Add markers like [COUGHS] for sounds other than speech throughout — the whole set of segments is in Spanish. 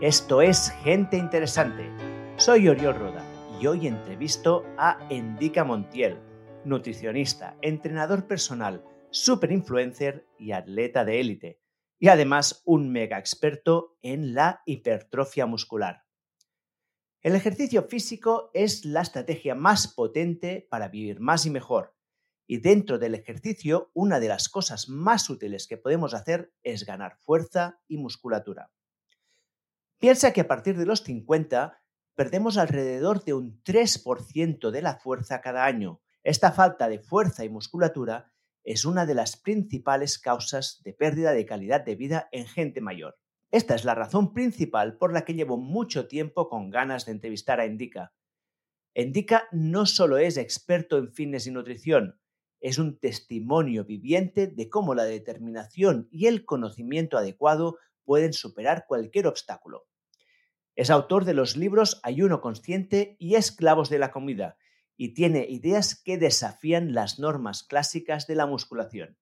Esto es Gente Interesante. Soy Oriol Roda y hoy entrevisto a Endica Montiel, nutricionista, entrenador personal, super influencer y atleta de élite, y además un mega experto en la hipertrofia muscular. El ejercicio físico es la estrategia más potente para vivir más y mejor. Y dentro del ejercicio, una de las cosas más útiles que podemos hacer es ganar fuerza y musculatura. Piensa que a partir de los 50 perdemos alrededor de un 3% de la fuerza cada año. Esta falta de fuerza y musculatura es una de las principales causas de pérdida de calidad de vida en gente mayor. Esta es la razón principal por la que llevo mucho tiempo con ganas de entrevistar a Indica. Indica no solo es experto en fitness y nutrición, es un testimonio viviente de cómo la determinación y el conocimiento adecuado pueden superar cualquier obstáculo. Es autor de los libros Ayuno Consciente y Esclavos de la Comida y tiene ideas que desafían las normas clásicas de la musculación.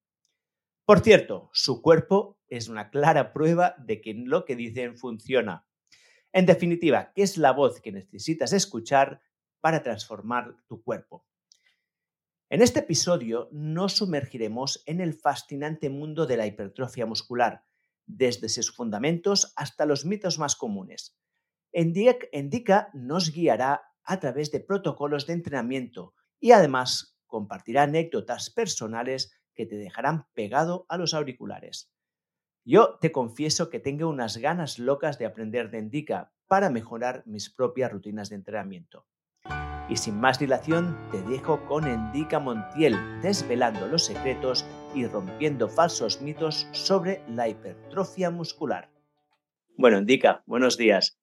Por cierto, su cuerpo es una clara prueba de que lo que dicen funciona. En definitiva, ¿qué es la voz que necesitas escuchar para transformar tu cuerpo? En este episodio nos sumergiremos en el fascinante mundo de la hipertrofia muscular, desde sus fundamentos hasta los mitos más comunes. Endica nos guiará a través de protocolos de entrenamiento y además compartirá anécdotas personales que te dejarán pegado a los auriculares. Yo te confieso que tengo unas ganas locas de aprender de Endica para mejorar mis propias rutinas de entrenamiento. Y sin más dilación, te dejo con Endica Montiel, desvelando los secretos y rompiendo falsos mitos sobre la hipertrofia muscular. Bueno, Endica, buenos días.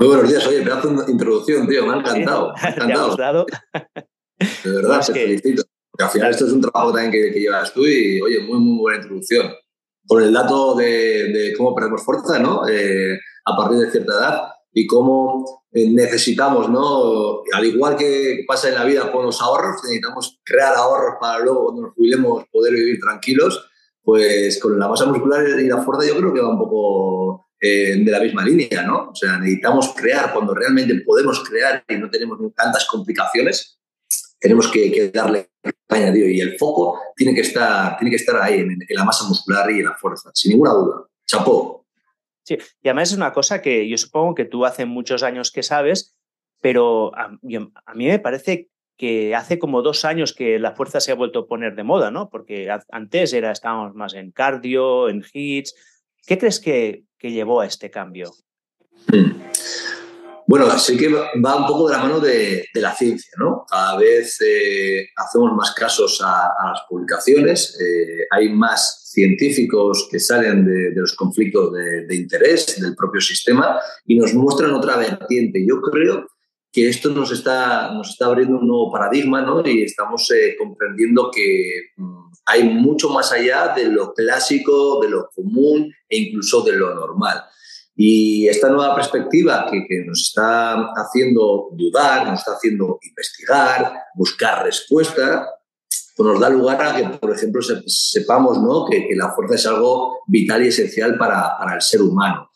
Muy buenos días, oye, pedazo de introducción, tío, me ha encantado. [LAUGHS] Me ha encantado. De verdad, te felicito. Porque al final esto es un trabajo también que, llevas tú y, oye, muy, muy buena introducción. Con el dato de, cómo perdemos fuerza, ¿no? Eh, a partir de cierta edad y cómo eh, necesitamos, ¿no? Al igual que pasa en la vida con los ahorros, necesitamos crear ahorros para luego cuando nos jubilemos poder vivir tranquilos, pues con la masa muscular y la fuerza yo creo que va un poco eh, de la misma línea, ¿no? O sea, necesitamos crear cuando realmente podemos crear y no tenemos tantas complicaciones, tenemos que, darle añadido y el foco tiene que estar, tiene que estar ahí, en, la masa muscular y en la fuerza, sin ninguna duda. Chapó. Sí, y además es una cosa que yo supongo que tú hace muchos años que sabes, pero a, a mí me parece que hace como dos años que la fuerza se ha vuelto a poner de moda, ¿no? Porque antes era, estábamos más en cardio, en hits, ¿Qué crees que, llevó a este cambio? Hmm. Bueno, sí que va un poco de la mano de, la ciencia, ¿no? Cada vez eh, hacemos más casos a, las publicaciones, eh, hay más científicos que salen de, los conflictos de, de, interés del propio sistema y nos muestran otra vertiente. Yo creo que esto nos está, nos está abriendo un nuevo paradigma ¿no? y estamos eh, comprendiendo que mm, hay mucho más allá de lo clásico, de lo común e incluso de lo normal. Y esta nueva perspectiva que, nos está haciendo dudar, nos está haciendo investigar, buscar respuesta, pues nos da lugar a que, por ejemplo, sepamos ¿no? que, la fuerza es algo vital y esencial para el ser humano.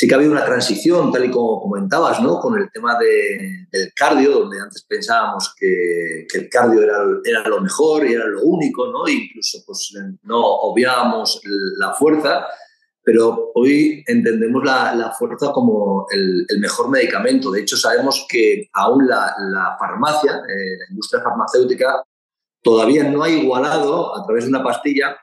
Sí que ha habido una transición, tal y como comentabas, ¿no? con el tema del cardio, donde antes pensábamos que, el cardio era, era, lo mejor y era lo único, ¿no? incluso pues, no obviábamos la fuerza, pero hoy entendemos la, fuerza como el, mejor medicamento. De hecho, sabemos que aún la, farmacia, eh, la industria farmacéutica, todavía no ha igualado a través de una pastilla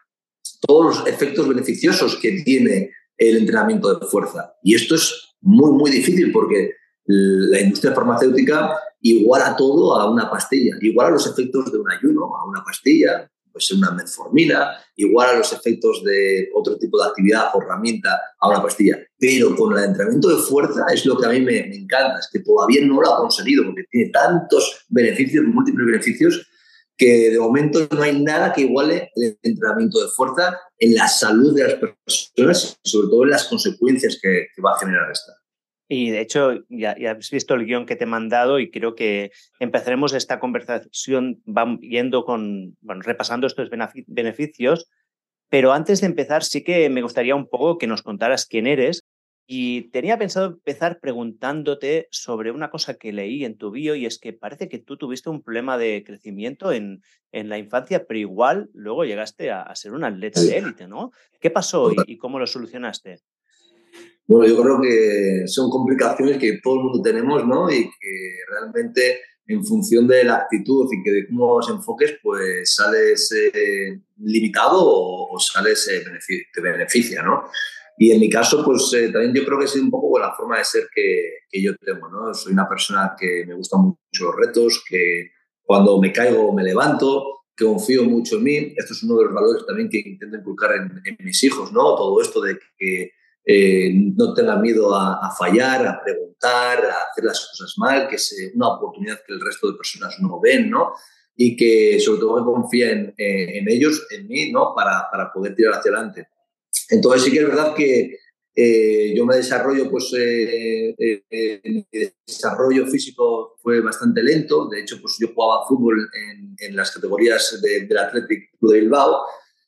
todos los efectos beneficiosos que tiene el entrenamiento de fuerza. Y esto es muy, muy difícil porque la industria farmacéutica iguala todo a una pastilla, iguala los efectos de un ayuno a una pastilla, puede ser una metformina, iguala los efectos de otro tipo de actividad o herramienta a una pastilla. Pero con el entrenamiento de fuerza es lo que a mí me, me encanta, es que todavía no lo ha conseguido porque tiene tantos beneficios, múltiples beneficios, que de momento no hay nada que iguale el entrenamiento de fuerza en la salud de las personas sobre todo en las consecuencias que, va a generar esta. Y de hecho, ya, has visto el guion que te he mandado y creo que empezaremos esta conversación yendo con, bueno, repasando estos beneficios, pero antes de empezar sí que me gustaría un poco que nos contaras quién eres Y tenía pensado empezar preguntándote sobre una cosa que leí en tu bio y es que parece que tú tuviste un problema de crecimiento en, en la infancia, pero igual luego llegaste a, ser un atleta de élite, ¿no? ¿Qué pasó y, cómo lo solucionaste? Bueno, yo creo que son complicaciones que todo el mundo tenemos, ¿no? Y que realmente en función de la actitud y que de cómo los enfoques, pues sales eh, limitado o, sales eh, te beneficia, ¿no? Y en mi caso, pues eh, también yo creo que es un poco la forma de ser que, que, yo tengo, ¿no? Soy una persona que me gustan mucho los retos, que cuando me caigo me levanto, que confío mucho en mí. Esto es uno de los valores también que intento inculcar en, en mis hijos, ¿no? Todo esto de que eh, no tengan miedo a, fallar, a preguntar, a hacer las cosas mal, que es una oportunidad que el resto de personas no ven, ¿no? Y que sobre todo confíen en, en ellos, en mí, ¿no? Para, para poder tirar hacia adelante. Entonces sí que es verdad que eh, yo me desarrollo, pues eh, eh, mi desarrollo físico fue bastante lento. De hecho, pues yo jugaba fútbol en, en las categorías del Athletic Club de Bilbao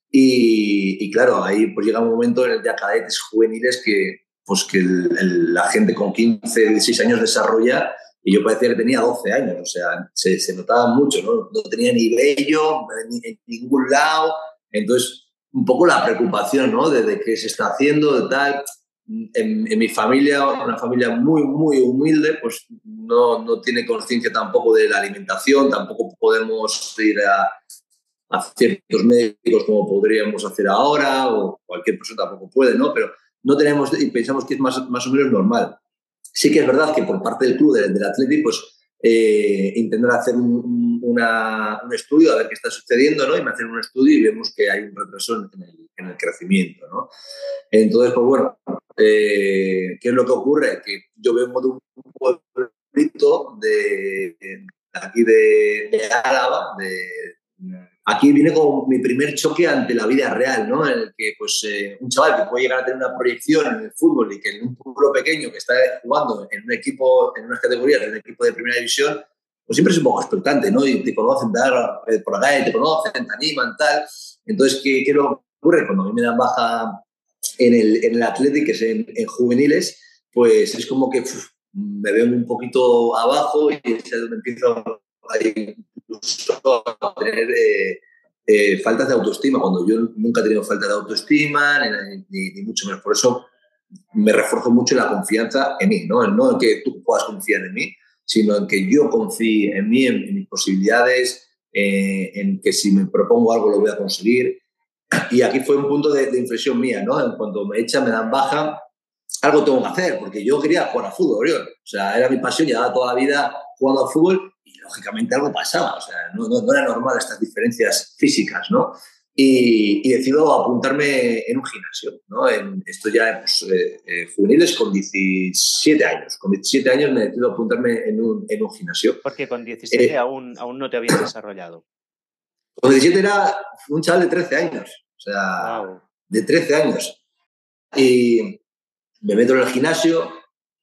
y, y, claro, ahí pues llega un momento en el de cadetes juveniles que pues que la gente con 15, 16 años desarrolla y yo parecía que tenía 12 años, o sea, se, se notaba mucho, ¿no? No tenía ni vello en ningún lado, entonces un poco la preocupación, ¿no? De, qué se está haciendo, de tal. En, mi familia, una familia muy, muy humilde, pues no, no tiene conciencia tampoco de la alimentación, tampoco podemos ir a, a, ciertos médicos como podríamos hacer ahora, o cualquier persona tampoco puede, ¿no? Pero no tenemos, y pensamos que es más, más o menos normal. Sí que es verdad que por parte del club, del, del Atleti, pues eh, intentar hacer un, un, estudio, a ver qué está sucediendo, ¿no? Y me hacen un estudio y vemos que hay un retraso en el, en el crecimiento, ¿no? Entonces, pues bueno, eh, ¿qué es lo que ocurre? Que yo vengo de un pueblito de, aquí de, de Álava, de, aquí viene con mi primer choque ante la vida real, ¿no? En el que, pues, eh, un chaval que puede llegar a tener una proyección en el fútbol y que en un pueblo pequeño que está jugando en un equipo, en unas categorías, en un equipo de primera división, pues siempre es un poco expectante, ¿no? Y te conocen dar, eh, por la calle, te conocen, te animan, tal. Entonces, ¿qué, qué lo ocurre? Cuando a mí me dan baja en el, en el Athletic, que es en, juveniles, pues es como que me veo un poquito abajo y es donde empiezo a tener eh, eh, faltas de autoestima, cuando yo nunca he tenido falta de autoestima, ni, mucho menos. Por eso me refuerzo mucho la confianza en mí, ¿no? no en que tú puedas confiar en mí, sino en que yo confíe en mí, en, mis posibilidades, eh, en que si me propongo algo lo voy a conseguir. Y aquí fue un punto de, de inflexión mía, ¿no? En cuanto me echan, me dan baja, algo tengo que hacer, porque yo quería jugar a fútbol, O sea, era mi pasión, llevaba toda la vida jugando al fútbol lógicamente algo pasaba, o sea, no, no, era normal estas diferencias físicas, ¿no? Y, y, decido apuntarme en un gimnasio, ¿no? En, esto ya pues, eh, eh, juveniles con 17 años. Con 17 años me decido apuntarme en un, en un gimnasio. Porque con 17 eh, aún, aún no te habías [COUGHS] desarrollado. Con 17 era un chaval de 13 años, o sea, de 13 años. Y me meto en el gimnasio,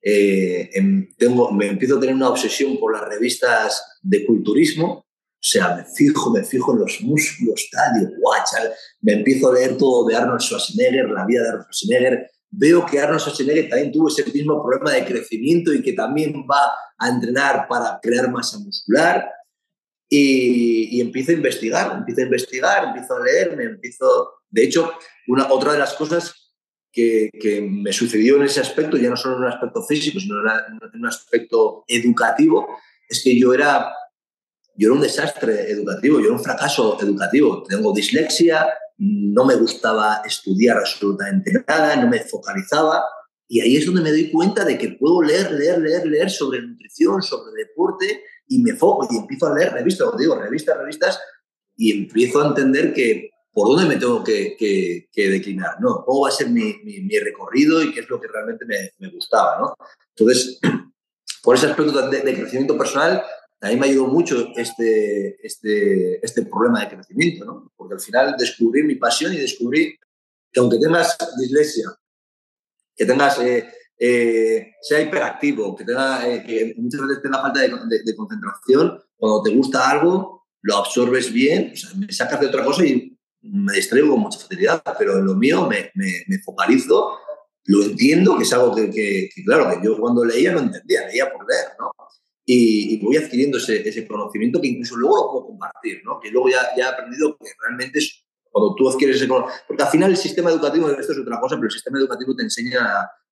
eh, em, tengo, me empiezo a tener una obsesión por las revistas de culturismo, sea, me fijo, me fijo en los músculos, tal, y guacha, me empiezo a leer todo de Arnold Schwarzenegger, la vida de Arnold Schwarzenegger, veo que Arnold Schwarzenegger también tuvo ese mismo problema de crecimiento y que también va a entrenar para crear masa muscular. Y, y empiezo a investigar, empiezo a investigar, empiezo a leer, me empiezo... De hecho, una, otra de las cosas que, me sucedió en ese aspecto, ya no solo en un aspecto físico, sino en un aspecto educativo, es que yo era, yo era un desastre educativo, yo era un fracaso educativo. Tengo dislexia, no me gustaba estudiar absolutamente nada, no me focalizaba. Y ahí es donde me doy cuenta de que puedo leer, leer, leer, leer sobre nutrición, sobre deporte, y me foco y empiezo a leer revistas, digo, revistas, revistas, y empiezo a entender que por dónde me tengo que, que, declinar, ¿no? ¿Cómo va a ser mi, mi, recorrido y qué es lo que realmente me, me, gustaba, ¿no? Entonces, [CLEARS THROAT] por ese aspecto de, crecimiento personal, a mí me ayudó mucho este, este, este problema de crecimiento, ¿no? Porque al final descubrí mi pasión y descubrí que aunque tengas dislexia, que tengas, eh, eh, sea hiperactivo, que, tenga, eh, que muchas veces tenga falta de, de, concentración, cuando te gusta algo, lo absorbes bien, o sea, me sacas de otra cosa y me distraigo con mucha facilidad, pero en lo mío me, me, focalizo lo entiendo, que es algo que, claro, que yo cuando leía no entendía, leía por leer, ¿no? Y, voy adquiriendo ese, ese, conocimiento que incluso luego lo puedo compartir, ¿no? Que luego ya, ya he aprendido que realmente es cuando tú adquieres ese conocimiento. Porque al final el sistema educativo, esto es otra cosa, pero el sistema educativo te enseña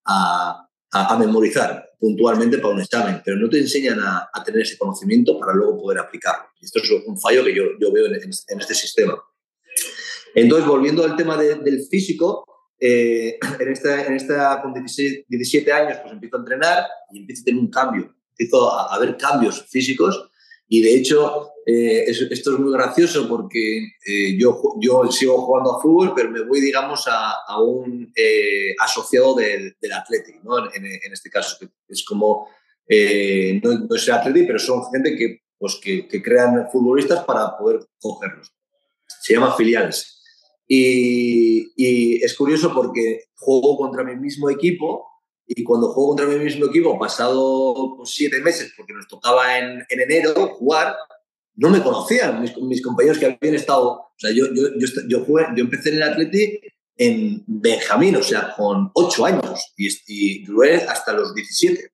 a, a, memorizar puntualmente para un examen, pero no te enseñan a, a, tener ese conocimiento para luego poder aplicarlo. Y esto es un fallo que yo, yo veo en, en, este sistema. Entonces, volviendo al tema del físico, eh, en, esta, en esta, con 17 años, pues empiezo a entrenar y empiezo a tener un cambio. Empiezo a, ver cambios físicos y de hecho, eh, esto es muy gracioso porque eh, yo, yo sigo jugando a fútbol, pero me voy, digamos, a, a un eh, asociado del, del Athletic, ¿no? En, en, este caso, es como, no, no, es Athletic, pero son gente que, pues, que, que, crean futbolistas para poder cogerlos. Se llama filiales. Y, y es curioso porque juego contra mi mismo equipo y cuando juego contra mi mismo equipo, pasado pues, siete meses, porque nos tocaba en, en, enero jugar, no me conocían mis, mis, compañeros que habían estado. O sea, yo, yo, yo, yo, jugué, yo empecé en el Atleti en Benjamín, o sea, con ocho años, y, y duré hasta los 17.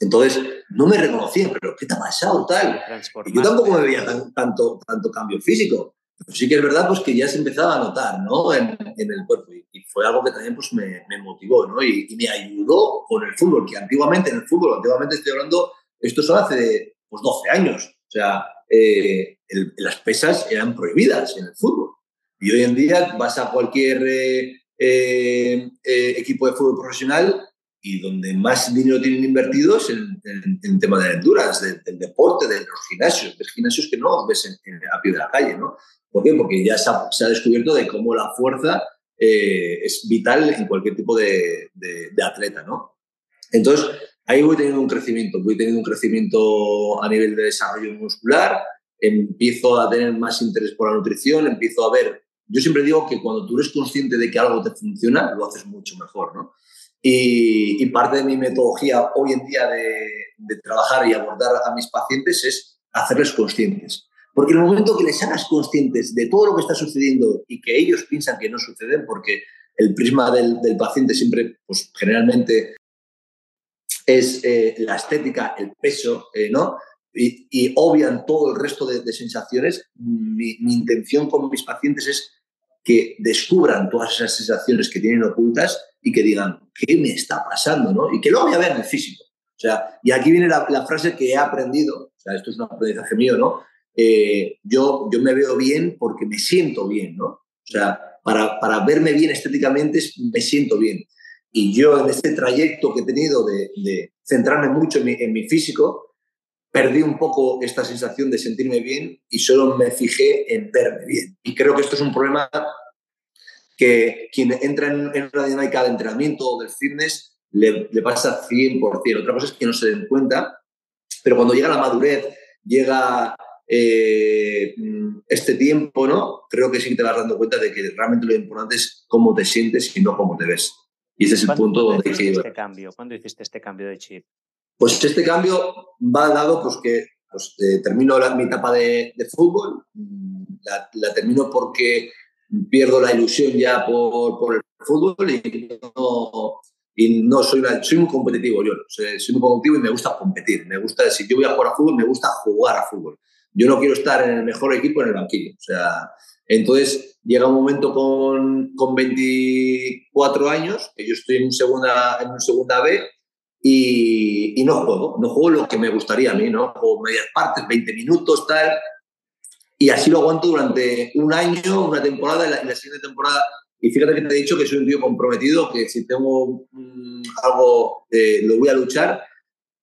Entonces, no me reconocían, pero ¿qué te ha pasado? Tal. Y yo tampoco me veía tan, tanto, tanto cambio físico. Sí que es verdad pues, que ya se empezaba a notar ¿no? en, el cuerpo y, fue algo que también pues, me, me motivó ¿no? y, me ayudó con el fútbol, que antiguamente en el fútbol, antiguamente estoy hablando, esto son hace pues, 12 años, o sea, eh, las pesas eran prohibidas en el fútbol. Y hoy en día vas a cualquier eh, eh equipo de fútbol profesional y donde más dinero tienen invertido es en, en, en tema de aventuras, del, del, deporte, de los gimnasios, de gimnasios que no ves en, a pie de la calle, ¿no? ¿Por qué? Porque ya se ha, se ha descubierto de cómo la fuerza eh, es vital en cualquier tipo de, de, de, atleta, ¿no? Entonces, ahí voy teniendo un crecimiento, voy teniendo un crecimiento a nivel de desarrollo muscular, empiezo a tener más interés por la nutrición, empiezo a ver, yo siempre digo que cuando tú eres consciente de que algo te funciona, lo haces mucho mejor, ¿no? Y, parte de mi metodología hoy en día de, trabajar y abordar a mis pacientes es hacerles conscientes. Porque en el momento que les hagas conscientes de todo lo que está sucediendo y que ellos piensan que no suceden, porque el prisma del, del paciente siempre, pues generalmente es eh, la estética, el peso, eh, ¿no? Y, y, obvian todo el resto de, sensaciones, mi, intención con mis pacientes es que descubran todas esas sensaciones que tienen ocultas y que digan, ¿qué me está pasando? ¿no? Y que lo voy a ver en el físico. O sea, y aquí viene la, la frase que he aprendido, o sea, esto es un aprendizaje mío, ¿no? eh, yo, yo me veo bien porque me siento bien, ¿no? O sea, para, para verme bien estéticamente me siento bien. Y yo en este trayecto que he tenido de, de centrarme mucho en mi, en mi, físico, perdí un poco esta sensación de sentirme bien y solo me fijé en verme bien. Y creo que esto es un problema que quien entra en, en una dinámica de entrenamiento o del fitness le, le pasa 100%. Otra cosa es que no se den cuenta, pero cuando llega la madurez, llega eh, este tiempo, ¿no? Creo que sí que te vas dando cuenta de que realmente lo importante es cómo te sientes y no cómo te ves. Y ese es el punto donde hiciste este cambio? ¿Cuándo hiciste este cambio de chip? Pues este cambio va dado pues que pues, eh, termino la, mi etapa de, de fútbol, la, la, termino porque pierdo la ilusión ya por, por el fútbol y no, y no soy, una, soy muy competitivo yo, soy, soy muy competitivo y me gusta competir, me gusta, si yo voy a jugar a fútbol, me gusta jugar a fútbol yo no quiero estar en el mejor equipo en el banquillo. O sea, entonces llega un momento con, con 24 años, que yo estoy en, segunda, en un segunda B y, y, no juego, no juego lo que me gustaría a mí, ¿no? Juego medias partes, 20 minutos, tal. Y así lo aguanto durante un año, una temporada, y la, la siguiente temporada. Y fíjate que te he dicho que soy un tío comprometido, que si tengo mmm, algo, eh, lo voy a luchar,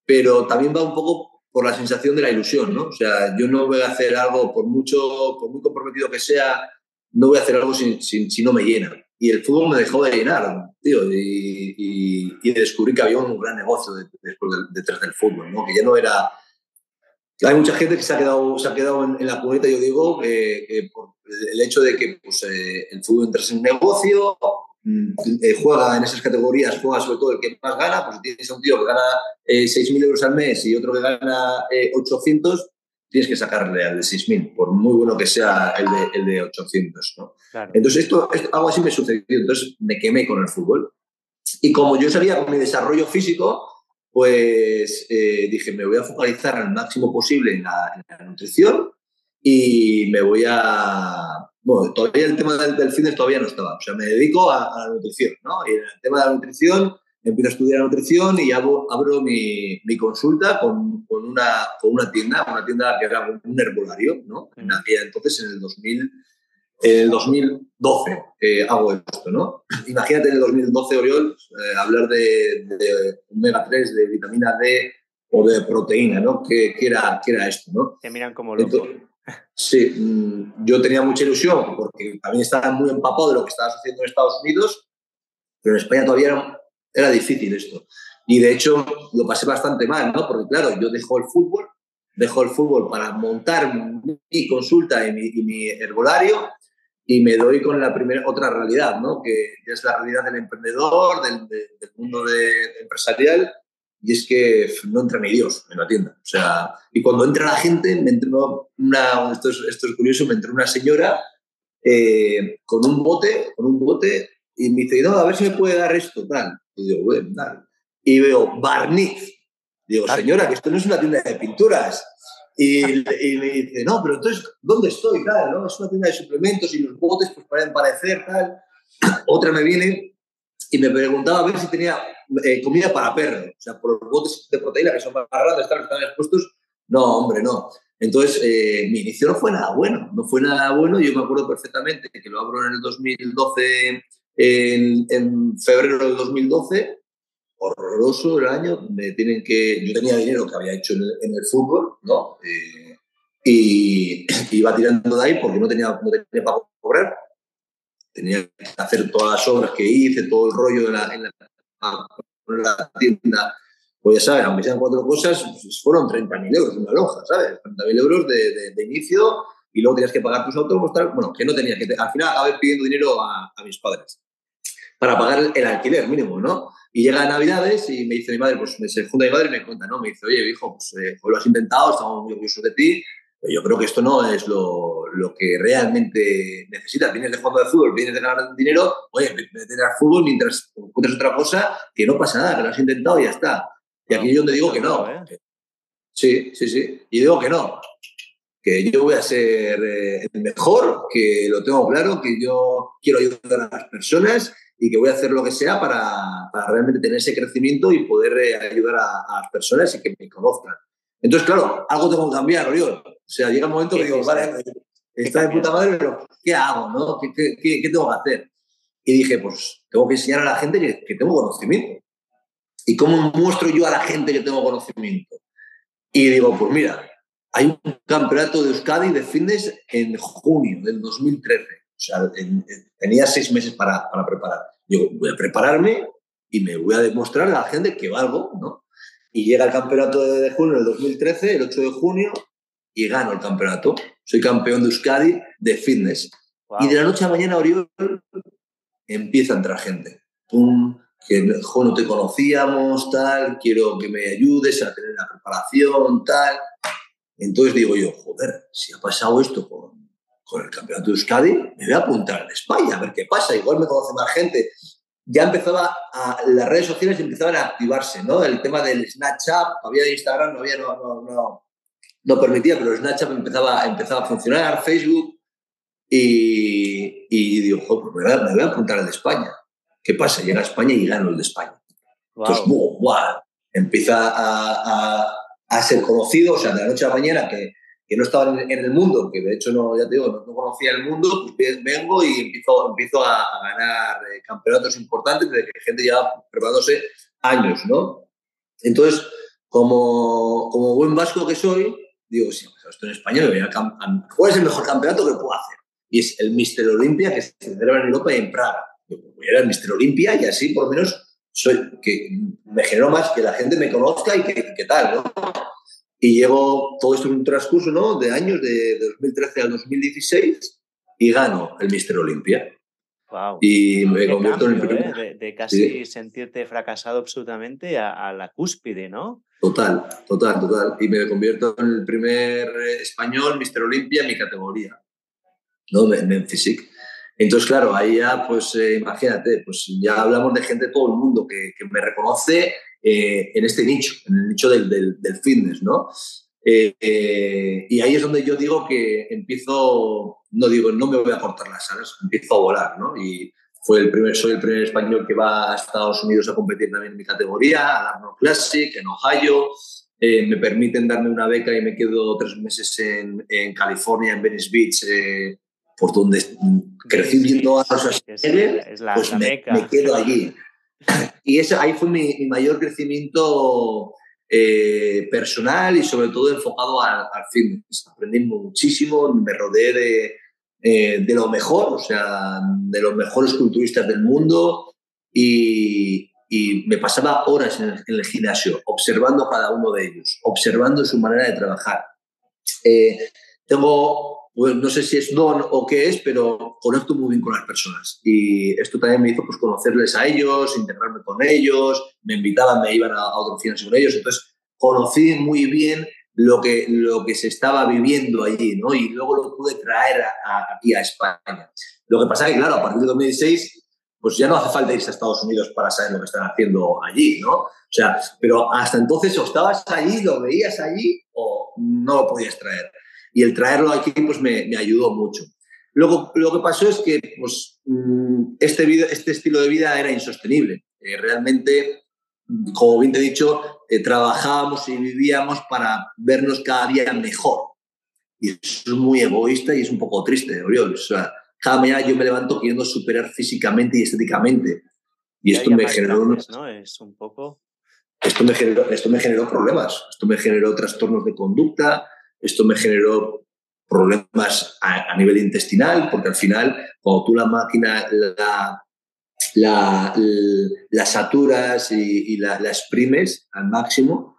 pero también va un poco por la sensación de la ilusión, ¿no? O sea, yo no voy a hacer algo, por mucho, por muy comprometido que sea, no voy a hacer algo si, si, si no me llena. Y el fútbol me dejó de llenar, tío, y, y, y descubrí que había un gran negocio después de, detrás del fútbol, ¿no? Que ya no era... Hay mucha gente que se ha quedado, se ha quedado en, en la cuneta, yo digo, que, que por el hecho de que pues, eh, el fútbol entra en un negocio, eh, juega en esas categorías, juega sobre todo el que más gana, pues tienes a un tío que gana eh, 6.000 euros al mes y otro que gana eh, 800, tienes que sacarle al de 6.000, por muy bueno que sea el de, el de 800. ¿no? Claro. Entonces, esto, esto, algo así me sucedió. Entonces, me quemé con el fútbol. Y como yo sabía con mi desarrollo físico, pues eh, dije, me voy a focalizar al máximo posible en la, nutrición y me voy a... Bueno, todavía el tema del, del fitness todavía no estaba, o sea, me dedico a, a, la nutrición, ¿no? Y en el tema de la nutrición empiezo a estudiar nutrición y abro, abro mi, mi, consulta con, con, una, con una tienda, una tienda que era un herbolario, ¿no? En aquella entonces, en el 2000, en el 2012 eh, hago esto, ¿no? Imagínate en el 2012, Oriol, eh, hablar de, de, omega 3, de vitamina D o de proteína, ¿no? ¿Qué, qué era, qué era esto, no? Te miran como loco. sí, mm, yo tenía mucha ilusión porque también estaba muy empapado de lo que estabas haciendo en Estados Unidos, pero en España todavía era, era difícil esto. Y de hecho lo pasé bastante mal, ¿no? Porque claro, yo dejo el fútbol, dejo el fútbol para montar mi consulta y mi, y mi herbolario y me doy con la primera otra realidad, ¿no? que es la realidad del emprendedor, del, del mundo de, empresarial, y es que no entra ni Dios en la tienda. O sea, y cuando entra la gente, me entró una, esto es, esto es curioso, me entró una señora eh, con un bote, con un bote, y me dice, no, a ver si me puede dar esto, tal. Y digo, bueno, dale. Y veo, barniz. Digo, señora, que esto no es una tienda de pinturas. Y, y, me dice, no, pero entonces, ¿dónde estoy? Tal, ¿no? Es una tienda de suplementos y los botes pues pueden parecer tal. [CLEARS THROAT] Otra me viene y me preguntaba a ver si tenía eh, comida para perro. O sea, por los botes de proteína que son más grandes, están, están expuestos. No, hombre, no. Entonces, eh, mi inicio no fue nada bueno. No fue nada bueno. Yo me acuerdo perfectamente que lo abro en el 2012, en, en febrero del 2012 horroroso el año, me tienen que, yo tenía dinero que había hecho en el, fútbol, ¿no? Eh, y, [CLEARS THROAT] iba tirando de ahí porque no tenía, no tenía para cobrar. Tenía que hacer todas las obras que hice, todo el rollo en, la, tienda. Pues ya sabes, aunque sean cuatro cosas, pues fueron 30.000 euros una lonja, ¿sabes? 30.000 euros de, de, inicio y luego tenías que pagar tus autónomos, tal. Bueno, que no tenía que. Al final acabé pidiendo dinero a mis padres para pagar el alquiler mínimo, ¿no? Y llega Navidades y me dice mi madre, pues se junta mi madre y me cuenta, ¿no? Me dice, oye, hijo, pues eh, lo has intentado, estamos muy orgullosos de ti, pero yo creo que esto no es lo, lo que realmente necesitas. Vienes de jugando de fútbol, vienes de ganar dinero, oye, vete a fútbol mientras encuentres otra cosa, que no pasa nada, que lo has intentado y ya está. Y aquí yo donde digo que no. ¿eh? Sí, sí, sí. Y digo que no. Que yo voy a ser eh, el mejor, que lo tengo claro, que yo quiero ayudar a las personas y que voy a hacer lo que sea para, para realmente tener ese crecimiento y poder eh, ayudar a, las personas y que me conozcan. Entonces, claro, algo tengo que cambiar, Oriol. O sea, llega un momento que digo, vale, está de puta madre, pero ¿qué hago? No? ¿Qué, qué, qué, tengo que hacer? Y dije, pues tengo que enseñar a la gente que, que tengo conocimiento. ¿Y cómo muestro yo a la gente que tengo conocimiento? Y digo, pues mira, hay un campeonato de Euskadi de fitness en junio del 2013. O sea, tenía seis meses para, para preparar. Yo voy a prepararme y me voy a demostrar a la gente que valgo, ¿no? Y llega el campeonato de junio del 2013, el 8 de junio, y gano el campeonato. Soy campeón de Euskadi de fitness. Y de la noche a mañana, Oriol, empieza a entrar gente. Pum, que no te conocíamos, tal, quiero que me ayudes a tener la preparación, tal. Entonces digo yo, joder, si ha pasado esto con, con el campeonato de Euskadi, me voy a apuntar en España, a ver qué pasa. Igual me conoce más gente. Ya empezaba, a, las redes sociales empezaban a activarse, ¿no? El tema del Snapchat, había Instagram, no había, no, no, no, no permitía, pero Snapchat empezaba, empezaba a funcionar, Facebook, y, y digo, joder, pues me, voy a, apuntar al de España. ¿Qué pasa? Llega a España y gano el de España. Entonces, ¡buah! empieza a, a, a, ser conocido, o sea, de la noche a la mañana que no estaba en, el mundo, que de hecho no, ya te digo, no, conocía el mundo, pues vengo y empiezo, empiezo a, ganar eh, campeonatos importantes de que gente ya preparándose años, ¿no? Entonces, como, como buen vasco que soy, digo, si estoy en España, me voy a, ¿cuál es el mejor campeonato que puedo hacer? Y es el Mister Olimpia que se celebra en Europa y en Praga. Yo pues voy a ir al Mister Olimpia y así por lo menos soy, que me genero más que la gente me conozca y que, que tal, ¿no? Y llevo todo esto en un transcurso ¿no? de años, de, 2013 al 2016, y gano el Mister Olimpia. Wow. Y me convierto en el primer. ¿eh? De, casi sentirte fracasado absolutamente a, la cúspide, ¿no? Total, total, total. Y me convierto en el primer español Mister Olimpia en mi categoría, ¿no? En, en physique. Entonces, claro, ahí ya, pues eh, imagínate, pues ya hablamos de gente de todo el mundo que, que me reconoce eh, en este nicho, en el nicho del, del, del fitness, ¿no? Eh, y ahí es donde yo digo que empiezo, no digo, no me voy a cortar las alas, empiezo a volar, ¿no? Y fue el primer, soy el primer español que va a Estados Unidos a competir también en mi categoría, al Arnold Classic, en Ohio. me permiten darme una beca y me quedo tres meses en, en California, en Venice Beach, por donde crecí viendo a los es, la, pues la me, meca. me, quedo allí. [COUGHS] Y ese, ahí fue mi, mi mayor crecimiento eh, personal y sobre todo enfocado al, al fitness. Aprendí muchísimo, me rodeé de, eh, de lo mejor, o sea, de los mejores culturistas del mundo y, y me pasaba horas en el, en el, gimnasio observando cada uno de ellos, observando su manera de trabajar. Eh, tengo pues no sé si es don o qué es, pero conecto muy bien con las personas. Y esto también me hizo pues, conocerles a ellos, integrarme con ellos, me invitaban, me iban a, a otras oficinas con ellos. Entonces, conocí muy bien lo que, lo que se estaba viviendo allí, ¿no? Y luego lo pude traer a, aquí a España. Lo que pasa es que, claro, a partir de 2016, pues ya no hace falta irse a Estados Unidos para saber lo que están haciendo allí, ¿no? O sea, pero hasta entonces o estabas allí, lo veías allí, o no lo podías traer y el traerlo aquí pues me, me ayudó mucho. Luego, lo que pasó es que pues, este, vida, este estilo de vida era insostenible. Eh, realmente, como bien te he dicho, eh, trabajábamos y vivíamos para vernos cada día mejor. Y eso es muy egoísta y es un poco triste, Oriol. O sea, cada mañana yo me levanto queriendo superar físicamente y estéticamente. Y esto me generó... Grandes, ¿no? Es un poco... Esto me, generó, esto me generó problemas. Esto me generó trastornos de conducta, esto me generó problemas a, a, nivel intestinal, porque al final, cuando tú la máquina la, la, la saturas y, y la, la, exprimes al máximo,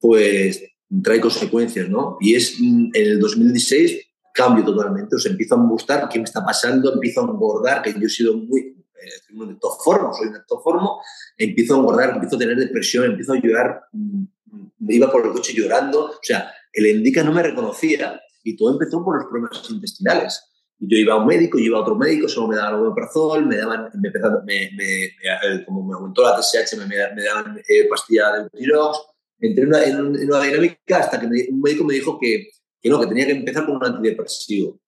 pues trae consecuencias, ¿no? Y es en el 2016 cambio totalmente, o sea, empiezo a gustar qué me está pasando, empiezo a engordar, que yo he sido muy, estoy un ectoformo, soy un ectoformo, empiezo a engordar, empiezo a tener depresión, empiezo a llorar, me iba por el coche llorando, o sea, el Endica no me reconocía y todo empezó por los problemas intestinales. Yo iba a un médico, yo iba a otro médico, solo me daban omeprazol, me daban, me, me, me, como me aumentó la TSH, me, daban eh, pastilla de tirox. Entré en una, en una dinámica hasta que un médico me dijo que, que, no, que tenía que empezar con un antidepresivo.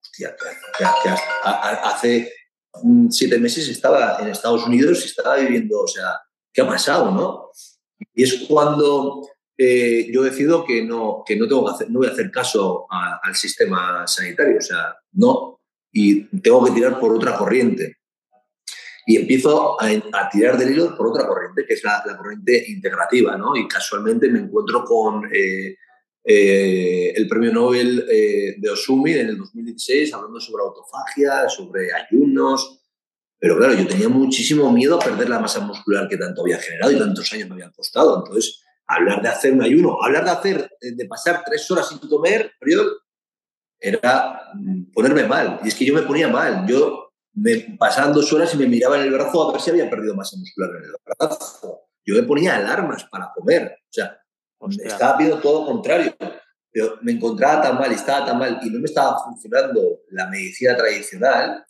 Hostia, que, que hace siete meses estaba en Estados Unidos y estaba viviendo, o sea, ¿qué ha pasado, no? Y es cuando eh, yo decido que no, que no, tengo que hacer, no voy a hacer caso a, al sistema sanitario, o sea, no, y tengo que tirar por otra corriente. Y empiezo a, a tirar del hilo por otra corriente, que es la, la, corriente integrativa, ¿no? Y casualmente me encuentro con eh, eh, el premio Nobel eh, de Osumi en el 2016, hablando sobre autofagia, sobre ayunos, pero claro, yo tenía muchísimo miedo a perder la masa muscular que tanto había generado y tantos años me habían costado. Entonces, hablar de hacer un ayuno, hablar de hacer, de pasar tres horas sin comer, era ponerme mal. Y es que yo me ponía mal. Yo me pasaban dos horas y me miraba en el brazo a ver si había perdido masa muscular en el brazo. Yo me ponía alarmas para comer. O sea, Hostia. estaba viendo todo lo contrario. Pero me encontraba tan mal y estaba tan mal y no me estaba funcionando la medicina tradicional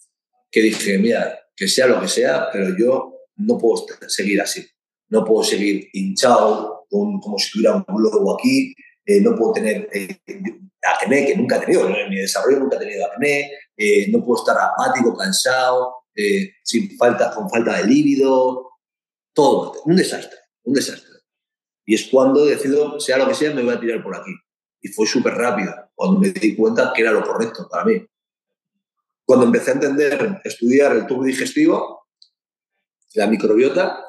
que dije, mira, que sea lo que sea, pero yo no puedo seguir así. No puedo seguir hinchado, como si tuviera un globo aquí, eh, no puedo tener eh, acné, que nunca he tenido, en mi desarrollo nunca he tenido acné, eh, no puedo estar apático, cansado, eh, sin falta, con falta de líbido, todo, un desastre, un desastre. Y es cuando decido, sea lo que sea, me voy a tirar por aquí. Y fue súper rápido, cuando me di cuenta que era lo correcto para mí. Cuando empecé a entender, estudiar el tubo digestivo, la microbiota,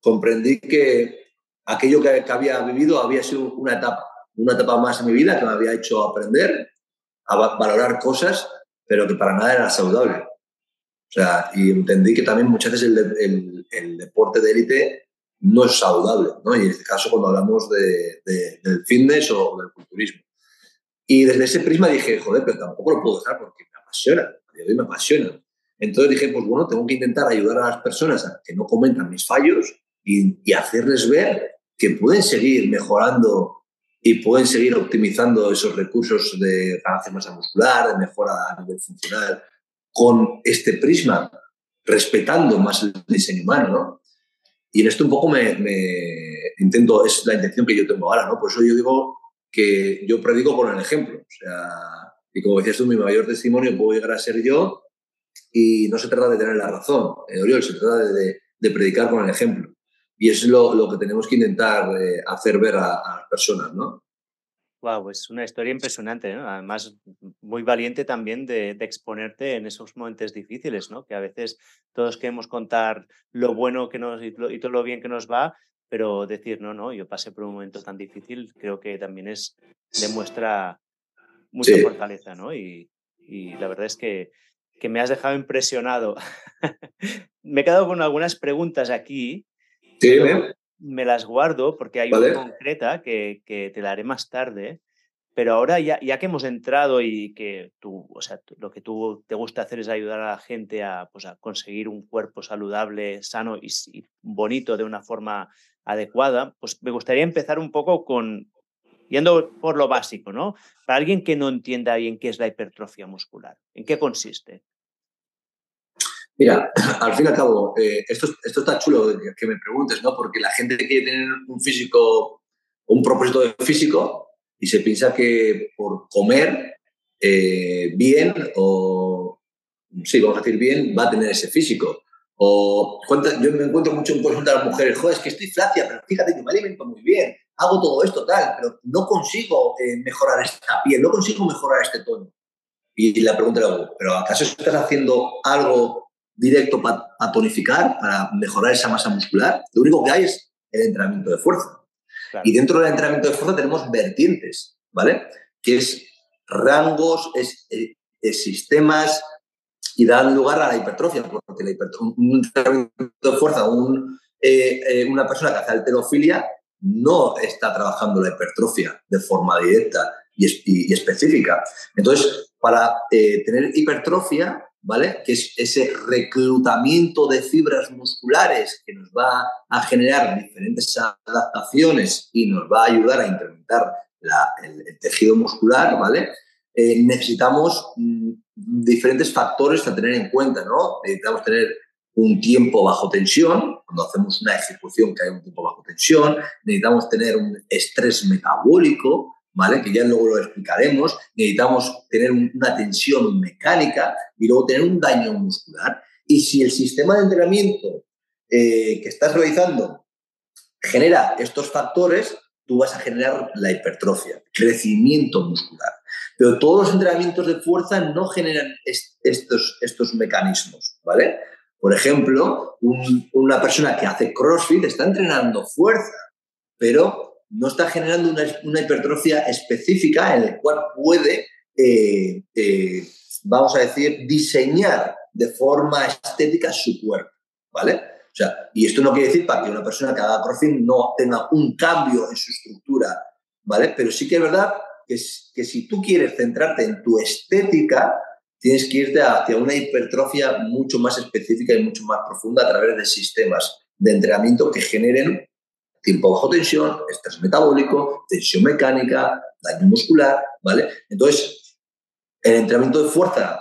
comprendí que aquello que, que, había vivido había sido una etapa, una etapa más en mi vida que me había hecho aprender a valorar cosas, pero que para nada era saludable. O sea, y entendí que también muchas veces el, el, el deporte de élite no es saludable, ¿no? Y en este caso cuando hablamos de, de, del fitness o del culturismo. Y desde ese prisma dije, joder, pero tampoco lo puedo dejar porque me apasiona, a día me apasiona. Entonces dije, pues bueno, tengo que intentar ayudar a las personas a que no cometan mis fallos y, y hacerles ver que pueden seguir mejorando y pueden seguir optimizando esos recursos de ganancia masa muscular, de mejora a nivel funcional con este prisma, respetando más el diseño humano, ¿no? Y en esto un poco me, intento, es la intención que yo tengo ahora, ¿no? Por eso yo digo que yo predico con el ejemplo. O sea, y como decías tú, mi mayor testimonio puedo llegar a ser yo y no se trata de tener la razón, eh, Oriol, se trata de, predicar con el ejemplo. Y eso es lo, que tenemos que intentar eh, hacer ver a, a, las personas, ¿no? Wow, pues una historia impresionante, ¿no? Además, muy valiente también de, exponerte en esos momentos difíciles, ¿no? Que a veces todos queremos contar lo bueno que nos y, todo lo bien que nos va, pero decir, no, no, yo pasé por un momento tan difícil, creo que también es, demuestra mucha fortaleza, ¿no? Y, la verdad es que, que me has dejado impresionado. [LAUGHS] me he quedado con algunas preguntas aquí. Sí, me las guardo porque hay una concreta que, que, te la haré más tarde. Pero ahora ya, ya que hemos entrado y que tú, o sea, lo que tú te gusta hacer es ayudar a la gente a, pues, a conseguir un cuerpo saludable, sano y, bonito de una forma adecuada, pues me gustaría empezar un poco con, yendo por lo básico, ¿no? Para alguien que no entienda bien qué es la hipertrofia muscular, ¿en qué consiste? Mira, [LAUGHS] al fin y al cabo, eh, esto, esto está chulo que, me preguntes, ¿no? Porque la gente quiere tener un físico, un propósito de físico y se piensa que por comer eh, bien o, sí, vamos a decir bien, va a tener ese físico. O yo me encuentro mucho en consulta a las mujeres, joder, es que estoy flacia, pero fíjate que me alimento muy bien, hago todo esto tal, pero no consigo eh, mejorar esta piel, no consigo mejorar este tono. Y la pregunta es, ¿pero acaso estás haciendo algo directo para tonificar, para mejorar esa masa muscular, lo único que hay es el entrenamiento de fuerza. Y dentro del entrenamiento de fuerza tenemos vertientes, ¿vale? Que es rangos, es, eh, sistemas y dan lugar a la hipertrofia, porque la hipertrofia, un entrenamiento de fuerza, un, eh, eh, una persona que hace alterofilia no está trabajando la hipertrofia de forma directa y, y específica. Entonces, para tener hipertrofia ¿vale? Que es ese reclutamiento de fibras musculares que nos va a generar diferentes adaptaciones y nos va a ayudar a incrementar el, tejido muscular, ¿vale? Eh, necesitamos mm, diferentes factores a tener en cuenta, ¿no? Necesitamos tener un tiempo bajo tensión, cuando hacemos una ejecución que hay un tiempo bajo tensión, necesitamos tener un estrés metabólico, que ya luego lo explicaremos, necesitamos tener una tensión mecánica y luego tener un daño muscular. Y si el sistema de entrenamiento eh, que estás realizando genera estos factores, tú vas a generar la hipertrofia, crecimiento muscular. Pero todos los entrenamientos de fuerza no generan estos, estos mecanismos, ¿vale? Por ejemplo, una persona que hace CrossFit está entrenando fuerza, pero no está generando una, hipertrofia específica en la cual puede, eh, eh, vamos a decir, diseñar de forma estética su cuerpo, ¿vale? O sea, y esto no quiere decir para que una persona que haga crossfit no tenga un cambio en su estructura, ¿vale? Pero sí que es verdad que, que si tú quieres centrarte en tu estética, tienes que irte hacia una hipertrofia mucho más específica y mucho más profunda a través de sistemas de entrenamiento que generen tiempo bajo tensión, estrés metabólico, tensión mecánica, daño muscular, ¿vale? Entonces, el entrenamiento de fuerza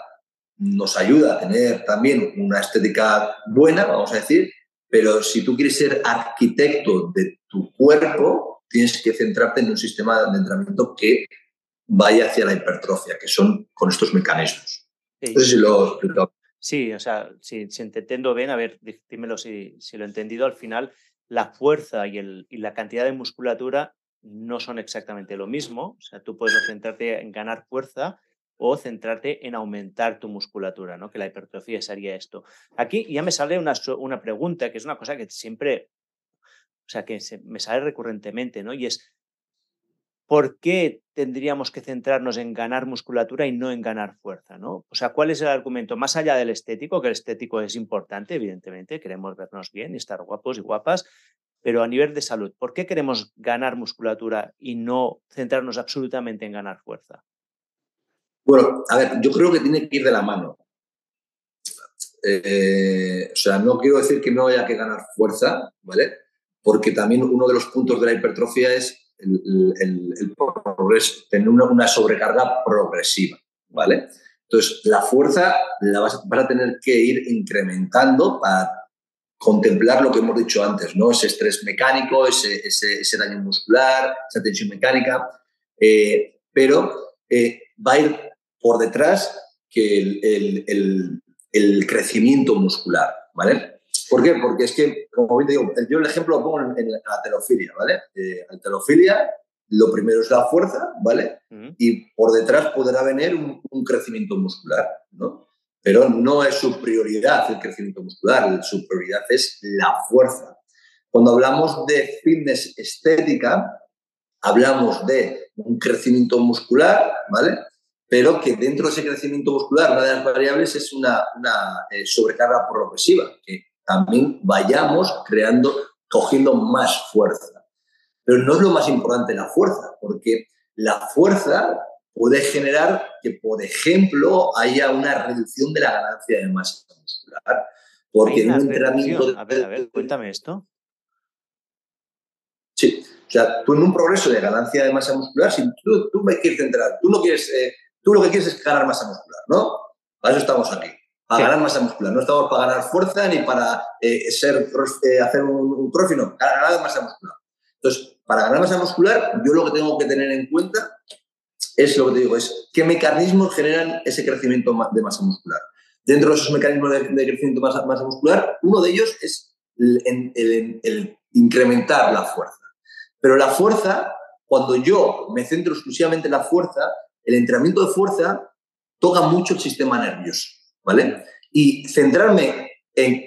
nos ayuda a tener también una estética buena, vamos a decir, pero si tú quieres ser arquitecto de tu cuerpo, tienes que centrarte en un sistema de entrenamiento que vaya hacia la hipertrofia, que son con estos mecanismos. Sí. si lo Sí, o sea, si, si, te entiendo bien, a ver, dímelo si, si lo he entendido, al final la fuerza y, el, y la cantidad de musculatura no son exactamente lo mismo. O sea, tú puedes [LAUGHS] centrarte en ganar fuerza o centrarte en aumentar tu musculatura, ¿no? Que la hipertrofia sería esto. Aquí ya me sale una, una pregunta que es una cosa que siempre, o sea, que me sale recurrentemente, ¿no? Y es, ¿por qué tendríamos que centrarnos en ganar musculatura y no en ganar fuerza? ¿no? O sea, ¿cuál es el argumento? Más allá del estético, que el estético es importante, evidentemente, queremos vernos bien y estar guapos y guapas, pero a nivel de salud, ¿por qué queremos ganar musculatura y no centrarnos absolutamente en ganar fuerza? Bueno, a ver, yo creo que tiene que ir de la mano. Eh, o sea, no quiero decir que no haya que ganar fuerza, ¿vale? Porque también uno de los puntos de la hipertrofia es el, el, tener una, sobrecarga progresiva, ¿vale? Entonces, la fuerza la vas, a tener que ir incrementando para contemplar lo que hemos dicho antes, ¿no? Ese estrés mecánico, ese, ese, daño muscular, esa tensión mecánica, eh, pero eh, va a ir por detrás que el, el, crecimiento muscular, ¿vale? ¿Por qué? Porque es que, como bien te digo, yo el ejemplo lo pongo en, la telofilia, ¿vale? Eh, telofilia lo primero es la fuerza, ¿vale? Y por detrás podrá venir un, crecimiento muscular, ¿no? Pero no es su prioridad el crecimiento muscular, su prioridad es la fuerza. Cuando hablamos de fitness estética, hablamos de un crecimiento muscular, ¿vale? Pero que dentro de ese crecimiento muscular, una de las variables es una, una eh, sobrecarga progresiva, que también vayamos creando, cogiendo más fuerza. Pero no es lo más importante la fuerza, porque la fuerza puede generar que, por ejemplo, haya una reducción de la ganancia de masa muscular. Porque en un entrenamiento... A ver, a ver, cuéntame esto. Sí, o sea, tú en un progreso de ganancia de masa muscular, si tú, tú me quieres centrar, tú no quieres, eh, tú lo que quieres es ganar masa muscular, ¿no? Para eso estamos aquí, para ganar masa muscular. No estamos para ganar fuerza ni para eh, ser, eh, hacer un, un no, ganar masa muscular. Entonces, para ganar masa muscular, yo lo que tengo que tener en cuenta es lo que te digo, es qué mecanismos generan ese crecimiento de masa muscular. Dentro de esos mecanismos de, crecimiento de masa, muscular, uno de ellos es el, incrementar la fuerza. Pero la fuerza, cuando yo me centro exclusivamente en la fuerza, el entrenamiento de fuerza toca mucho el sistema nervioso, ¿vale? Y centrarme en,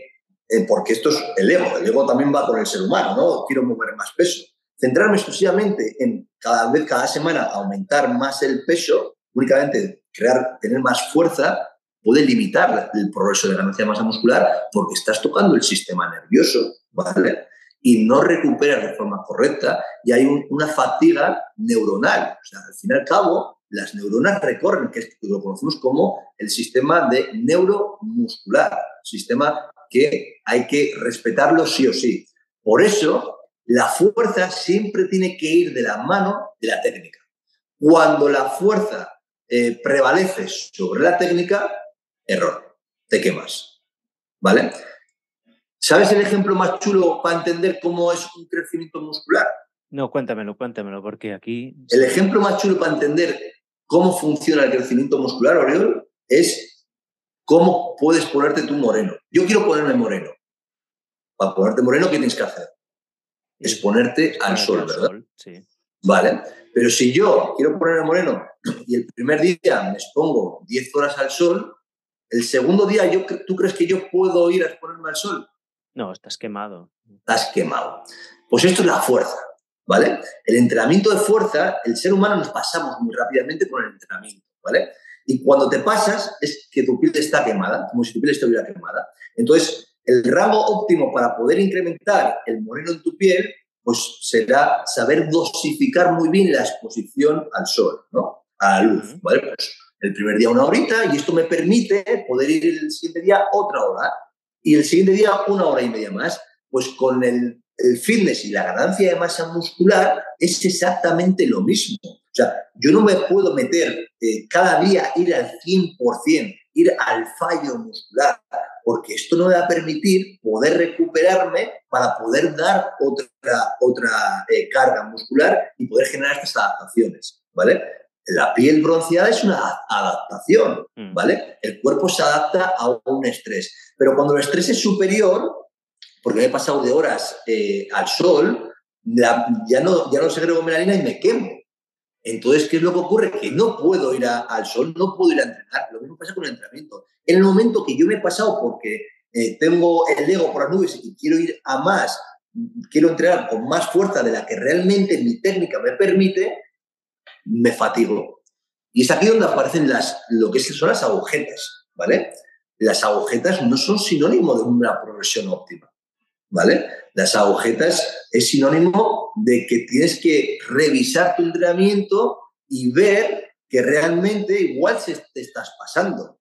porque esto es el ego, el ego también va con el ser humano, ¿no? Quiero mover más peso centrarme exclusivamente en cada vez, cada semana, aumentar más el peso, únicamente crear, tener más fuerza, puede limitar el progreso de ganancia de masa muscular porque estás tocando el sistema nervioso, ¿vale? Y no recuperas de forma correcta y hay una fatiga neuronal. O sea, al fin y al cabo, las neuronas recorren, que, lo conocemos como el sistema de neuromuscular, sistema que hay que respetarlo sí o sí. Por eso, la fuerza siempre tiene que ir de la mano de la técnica. Cuando la fuerza eh, prevalece sobre la técnica, error, te quemas. ¿Vale? ¿Sabes el ejemplo más chulo para entender cómo es un crecimiento muscular? No, cuéntamelo, cuéntamelo, porque aquí... El ejemplo más chulo para entender cómo funciona el crecimiento muscular, Oriol, es cómo puedes ponerte tú moreno. Yo quiero ponerme moreno. Para ponerte moreno, ¿qué tienes que hacer? exponerte al sol, ¿verdad? sí. Vale. Pero si yo quiero ponerme moreno y el primer día me expongo 10 horas al sol, el segundo día, yo, ¿tú crees que yo puedo ir a exponerme al sol? No, estás quemado. Estás quemado. Pues esto es la fuerza, ¿vale? El entrenamiento de fuerza, el ser humano nos pasamos muy rápidamente con el entrenamiento, ¿vale? Y cuando te pasas es que tu piel está quemada, como si tu piel estuviera quemada. Entonces, el rango óptimo para poder incrementar el moreno en tu piel, pues será saber dosificar muy bien la exposición al sol, ¿no? A la luz, ¿vale? Pues el primer día una horita y esto me permite poder ir el siguiente día otra hora y el siguiente día una hora y media más. Pues con el, fitness y la ganancia de masa muscular es exactamente lo mismo. O sea, yo no me puedo meter eh, cada día ir al 100%, ir al fallo muscular, porque esto no me va a permitir poder recuperarme para poder dar otra, otra eh, carga muscular y poder generar estas adaptaciones, ¿vale? La piel bronceada es una adaptación, mm. ¿vale? El cuerpo se adapta a un estrés, pero cuando el estrés es superior, porque me he pasado de horas eh, al sol, ya, no, ya no segrego melanina y me quemo. Entonces, ¿qué es lo que ocurre? Que no puedo ir al sol, no puedo ir a entrenar. Lo mismo pasa con el entrenamiento. En el momento que yo me he pasado porque eh, tengo el ego por las nubes y quiero ir a más, quiero entrenar con más fuerza de la que realmente mi técnica me permite, me fatigo. Y es aquí donde aparecen las, lo que son las agujetas, ¿vale? Las agujetas no son sinónimo de una progresión óptima, ¿vale? Las agujetas es sinónimo de que tienes que revisar tu entrenamiento y ver que realmente igual se te estás pasando.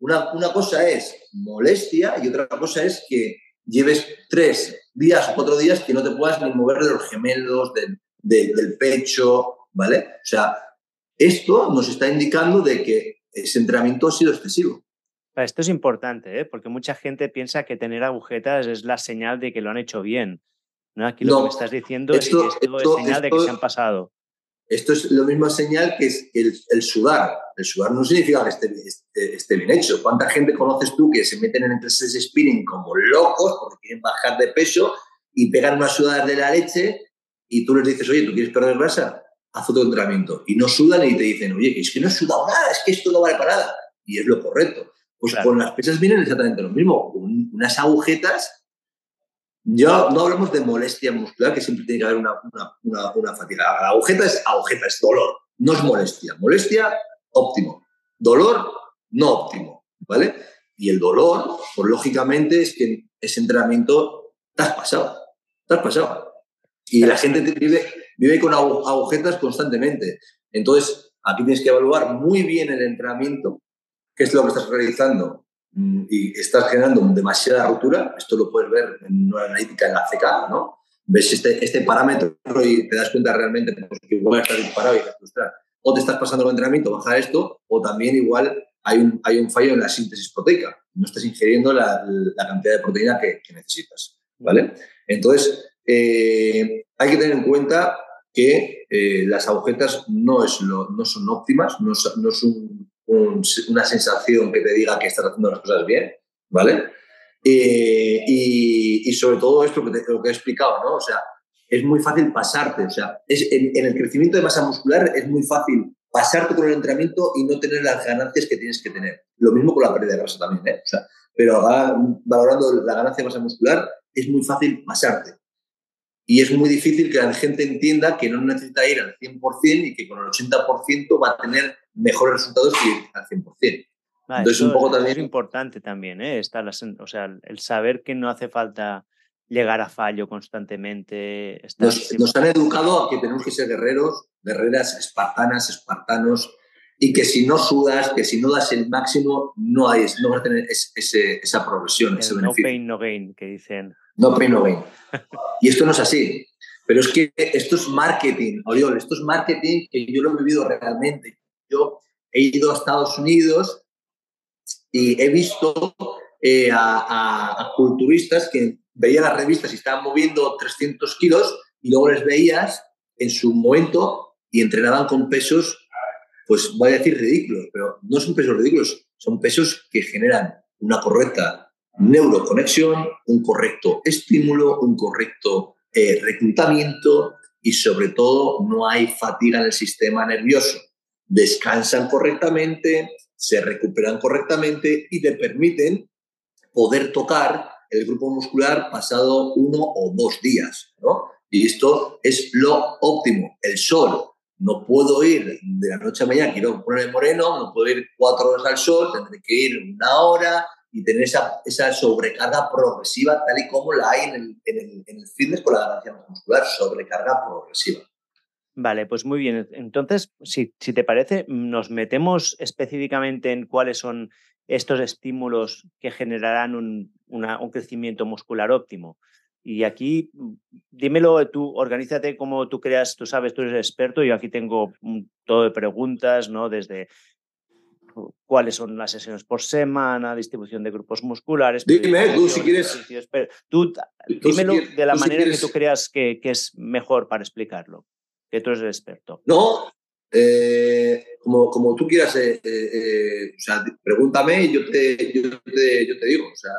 Una, cosa es molestia y otra cosa es que lleves tres días o cuatro días que no te puedas ni mover de los gemelos, del pecho, ¿vale? O sea, esto nos está indicando de que ese entrenamiento ha sido excesivo. Esto es importante, ¿eh? porque mucha gente piensa que tener agujetas es la señal de que lo han hecho bien. ¿no? Aquí lo que me estás diciendo es que esto, es señal de que se han pasado. Esto es lo mismo señal que es el, sudar. El sudar no significa que esté, bien hecho. ¿Cuánta gente conoces tú que se meten en de spinning como locos porque quieren bajar de peso y pegan una sudada de la leche y tú les dices, oye, ¿tú quieres perder grasa? Haz otro entrenamiento. Y no sudan y te dicen, oye, es que no he sudado nada, es que esto no vale para nada. Y es lo correcto. Pues con las pesas vienen exactamente lo mismo. Con unas agujetas ya no hablamos de molestia muscular, que siempre tiene que haber una, una, fatiga. La agujeta es agujeta, es dolor, no es molestia. Molestia, óptimo. Dolor, no óptimo, ¿vale? Y el dolor, pues lógicamente, es que ese entrenamiento te has pasado, te has pasado. Y la gente vive, vive con agujetas constantemente. Entonces, aquí tienes que evaluar muy bien el entrenamiento, qué es lo que estás realizando Mm, y estás generando demasiada rotura, esto lo puedes ver en una analítica en la CK, ¿no? Ves este, este parámetro y te das cuenta realmente pues, que igual estás disparado y te frustrar. O te estás pasando el entrenamiento, baja esto, o también igual hay un, hay un fallo en la síntesis proteica. No estás ingiriendo la, cantidad de proteína que, necesitas, ¿vale? Entonces, eh, hay que tener en cuenta que eh, las agujetas no, es no son óptimas, no, no es un una sensación que te diga que estás haciendo las cosas bien, ¿vale? y, sobre todo esto que, lo que he explicado, ¿no? O sea, es muy fácil pasarte, o sea, es, en, el crecimiento de masa muscular es muy fácil pasarte con el entrenamiento y no tener las ganancias que tienes que tener. Lo mismo con la pérdida de grasa también, ¿eh? O sea, pero valorando la ganancia de masa muscular, es muy fácil pasarte. Y es muy difícil que la gente entienda que no necesita ir al 100% y que con el 80% va a tener mejores resultados que al 100%. Entonces, un poco también... Es importante también, ¿eh? o sea, el saber que no hace falta llegar a fallo constantemente. Nos, han educado a que tenemos que ser guerreros, guerreras, espartanas, espartanos, y que si no sudas, que si no das el máximo, no, hay, no vas a tener esa progresión, ese beneficio. No pain, no gain, que dicen. No pain, no gain. y esto no es así. Pero es que esto es marketing, Oriol, esto es marketing que yo lo he vivido realmente. Yo he ido a Estados Unidos y he visto eh, a, culturistas que veían las revistas y estaban moviendo 300 kilos y luego les veías en su momento y entrenaban con pesos, pues voy a decir ridículos, pero no son pesos ridículos, son pesos que generan una correcta neuroconexión, un correcto estímulo, un correcto eh, reclutamiento y sobre todo no hay fatiga en el sistema nervioso descansan correctamente, se recuperan correctamente y te permiten poder tocar el grupo muscular pasado uno o dos días. ¿no? Y esto es lo óptimo. El sol. No puedo ir de la noche a mañana, quiero ponerme moreno, no puedo ir cuatro horas al sol, tendré que ir una hora y tener esa, esa sobrecarga progresiva tal y como la hay en el, en el, en el fitness con la ganancia muscular, sobrecarga progresiva. Vale, pues muy bien. Entonces, si, te parece, nos metemos específicamente en cuáles son estos estímulos que generarán un, crecimiento muscular óptimo. Y aquí, mm, dímelo tú, organízate como tú creas, tú sabes, tú eres experto, yo aquí tengo todo de preguntas, ¿no? Desde cuáles son las sesiones por semana, distribución de grupos musculares. Dime, tú si quieres. Tú, dímelo de la manera que tú creas que, que es mejor para explicarlo que tú eres el experto. No, eh, como, como tú quieras, eh, eh, o sea, pregúntame y yo te, yo te, yo te digo. O sea,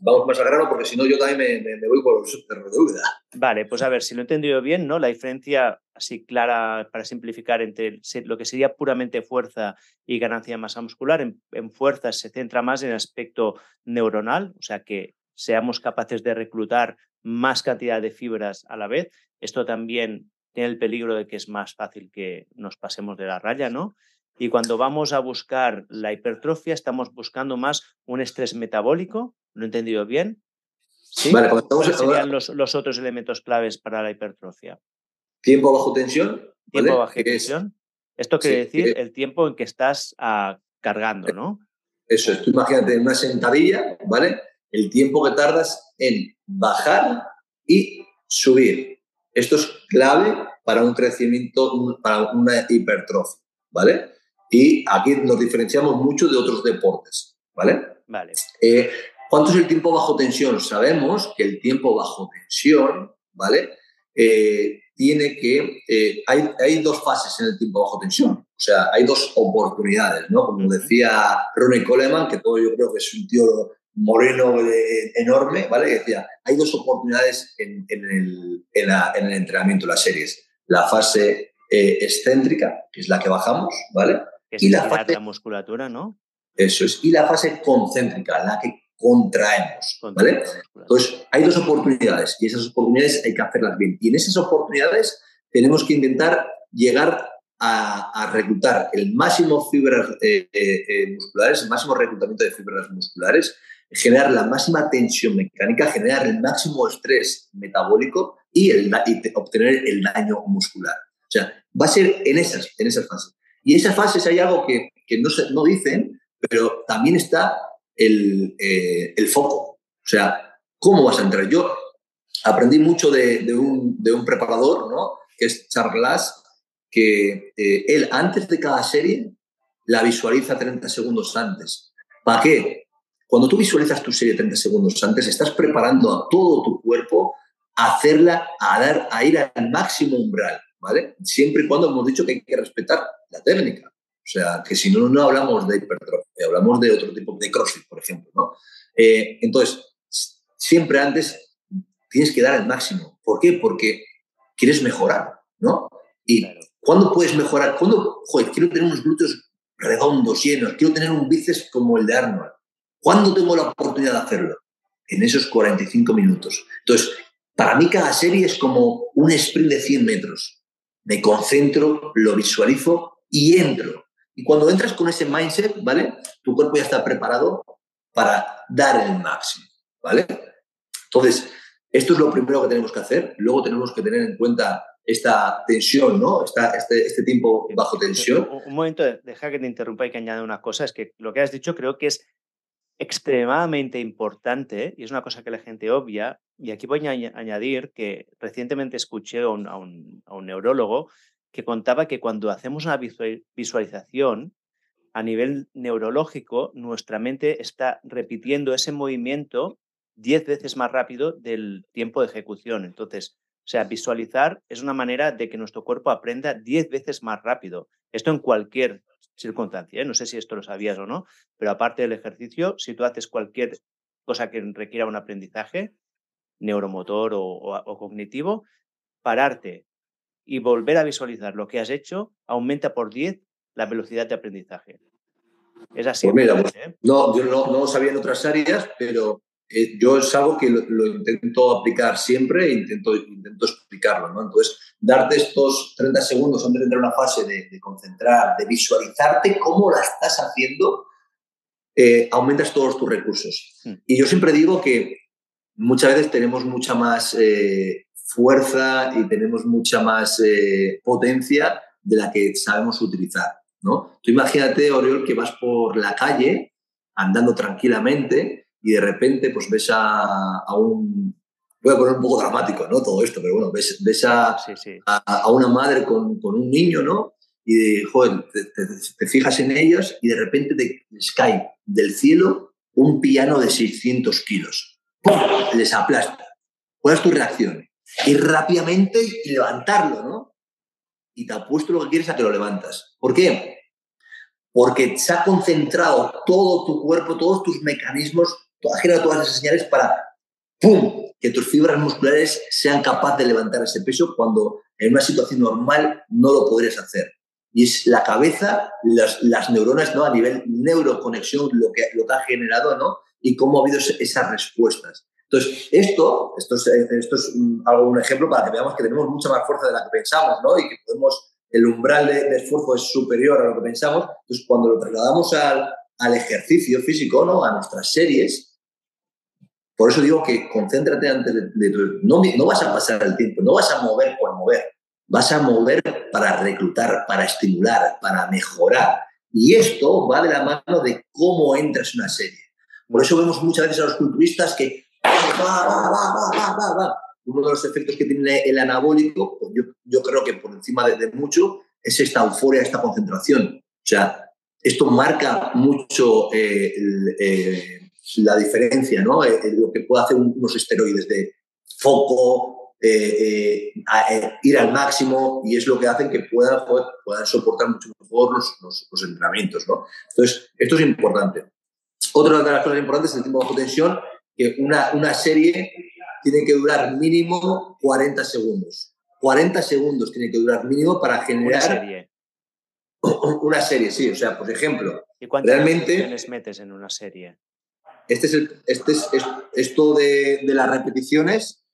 vamos más al grano porque si no yo también me, me, voy por los perros de duda. Vale, pues a ver, si lo he entendido bien, ¿no? La diferencia así clara para simplificar entre lo que sería puramente fuerza y ganancia de masa muscular. En, en fuerza se centra más en el aspecto neuronal, o sea, que seamos capaces de reclutar más cantidad de fibras a la vez. Esto también tiene el peligro de que es más fácil que nos pasemos de la raya, ¿no? Y cuando vamos a buscar la hipertrofia, estamos buscando más un estrés metabólico, ¿lo he entendido bien? ¿Sí? Vale, ¿Cuáles serían los, los, otros elementos claves para la hipertrofia? Tiempo bajo tensión. Tiempo bajo tensión. Esto quiere decir el tiempo en que estás ah, cargando, ¿no? Eso es, tú imagínate una sentadilla, ¿vale? El tiempo que tardas en bajar y subir. Esto es clave para un crecimiento, para una hipertrofia, ¿vale? Y aquí nos diferenciamos mucho de otros deportes, ¿vale? Vale. Eh, ¿Cuánto es el tiempo bajo tensión? Sabemos que el tiempo bajo tensión, ¿vale? Eh, tiene que... Eh, hay, hay, dos fases en el tiempo bajo tensión. O sea, hay dos oportunidades, ¿no? Como decía Ronnie Coleman, que todo yo creo que es un tío moreno enorme, ¿vale? Que decía, hay dos oportunidades en, en, el, en, en el entrenamiento, las series. La fase excéntrica, que es la que bajamos, ¿vale? y la fase... musculatura, ¿no? Eso es. Y la fase concéntrica, la que contraemos, ¿vale? Entonces, hay dos oportunidades y esas oportunidades hay que hacerlas bien. Y en esas oportunidades tenemos que intentar llegar a, reclutar el máximo fibras eh, eh, eh, musculares, el máximo reclutamiento de fibras musculares, generar la máxima tensión mecánica, generar el máximo estrés metabólico y, obtener el daño muscular. O sea, va a ser en esas, en esas fases. Y en esas fases hay algo que, que no, se, no dicen, pero también está el, eh, el, foco. O sea, ¿cómo vas a entrar? Yo aprendí mucho de, un, de un, preparador, ¿no? que es Charles, que eh, él antes de cada serie la visualiza 30 segundos antes. ¿Para qué? Cuando tú visualizas tu serie 30 segundos antes, estás preparando a todo tu cuerpo a hacerla, a, dar, a ir al máximo umbral, ¿vale? Siempre y cuando hemos dicho que hay que respetar la técnica. O sea, que si no, no hablamos de hipertrofia, hablamos de otro tipo de CrossFit, por ejemplo. ¿no? Eh, entonces, siempre antes tienes que dar el máximo. ¿Por qué? Porque quieres mejorar, ¿no? Y ¿cuándo puedes mejorar? ¿Cuándo, joder, quiero tener unos glúteos redondos, llenos, quiero tener un bíceps como el de Arnold? ¿Cuándo tengo la oportunidad de hacerlo? En esos 45 minutos. Entonces, para mí cada serie es como un sprint de 100 metros. Me concentro, lo visualizo y entro. Y cuando entras con ese mindset, ¿vale? Tu cuerpo ya está preparado para dar el máximo, ¿vale? Entonces, esto es lo primero que tenemos que hacer. Luego tenemos que tener en cuenta esta tensión, ¿no? Esta, este, este tiempo bajo tensión. Un, momento, deja que te interrumpa y que añada una cosa. Es que lo que has dicho creo que es extremadamente importante y es una cosa que la gente obvia. Y aquí voy a añadir que recientemente escuché a un, a un, a un neurólogo que contaba que cuando hacemos una visualización a nivel neurológico, nuestra mente está repitiendo ese movimiento diez veces más rápido del tiempo de ejecución. Entonces, o sea, visualizar es una manera de que nuestro cuerpo aprenda diez veces más rápido. Esto en cualquier circunstancia. ¿eh? No sé si esto lo sabías o no, pero aparte del ejercicio, si tú haces cualquier cosa que requiera un aprendizaje neuromotor o cognitivo, pararte, y volver a visualizar lo que has hecho aumenta por 10 la velocidad de aprendizaje. Es así. Pues mira, pues, ¿eh? no, yo no, lo sabía en otras áreas, pero eh, yo es algo que lo, intento aplicar siempre e intento, intento explicarlo. ¿no? Entonces, darte estos 30 segundos antes de entrar a una fase de, concentrar, de visualizarte cómo la estás haciendo, eh, aumentas todos tus recursos. Hmm. Y yo siempre digo que muchas veces tenemos mucha más fuerza y tenemos mucha más eh, potencia de la que sabemos utilizar. ¿no? Tú imagínate, Oriol, que vas por la calle andando tranquilamente y de repente pues ves a, un... Voy a poner un poco dramático, ¿no? Todo esto, pero bueno, ves, ves a, a, una madre con, con, un niño, ¿no? Y, joder, te, fijas en ellos y de repente te cae del cielo un piano de 600 kilos. ¡Pum! Les aplasta. ¿Cuál es tu reacción? ir rápidamente y levantarlo, ¿no? Y te apuesto lo que quieres a que lo levantas. ¿Por qué? Porque se ha concentrado todo tu cuerpo, todos tus mecanismos, has generado todas esas señales para, ¡pum!, que tus fibras musculares sean capaces de levantar ese peso cuando en una situación normal no lo podrías hacer. Y es la cabeza, las, las neuronas, ¿no? A nivel neuroconexión, lo que, lo que ha generado, ¿no? Y cómo ha habido esas respuestas. Entonces, esto, esto es, esto es un, un ejemplo para que veamos que tenemos mucha más fuerza de la que pensamos, ¿no? Y que podemos, el umbral de, esfuerzo es superior a lo que pensamos. Entonces, cuando lo trasladamos al, al ejercicio físico, ¿no? A nuestras series, por eso digo que concéntrate antes de, no, vas a pasar el tiempo, no vas a mover por mover, vas a mover para reclutar, para estimular, para mejorar. Y esto va de la mano de cómo entras en una serie. Por eso vemos muchas veces a los culturistas que uno de los efectos que tiene el anabólico, pues yo, creo que por encima de, mucho, es esta euforia, esta concentración. sea, esto marca mucho eh, eh, la diferencia, ¿no? lo que puede hacer unos esteroides de foco, ir al máximo, y es lo que hace que puedan, puedan soportar mucho mejor los, los, entrenamientos, ¿no? Entonces, esto es importante. Otra de las cosas importantes es el tiempo bajo tensión, que una, una serie tiene que durar mínimo 40 segundos. 40 segundos tiene que durar mínimo para generar... Una serie. [COUGHS] Una serie, sí. O sea, por ejemplo, ¿Y cuántas realmente, metes en una serie? Este es, el, este es, esto de, de, las repeticiones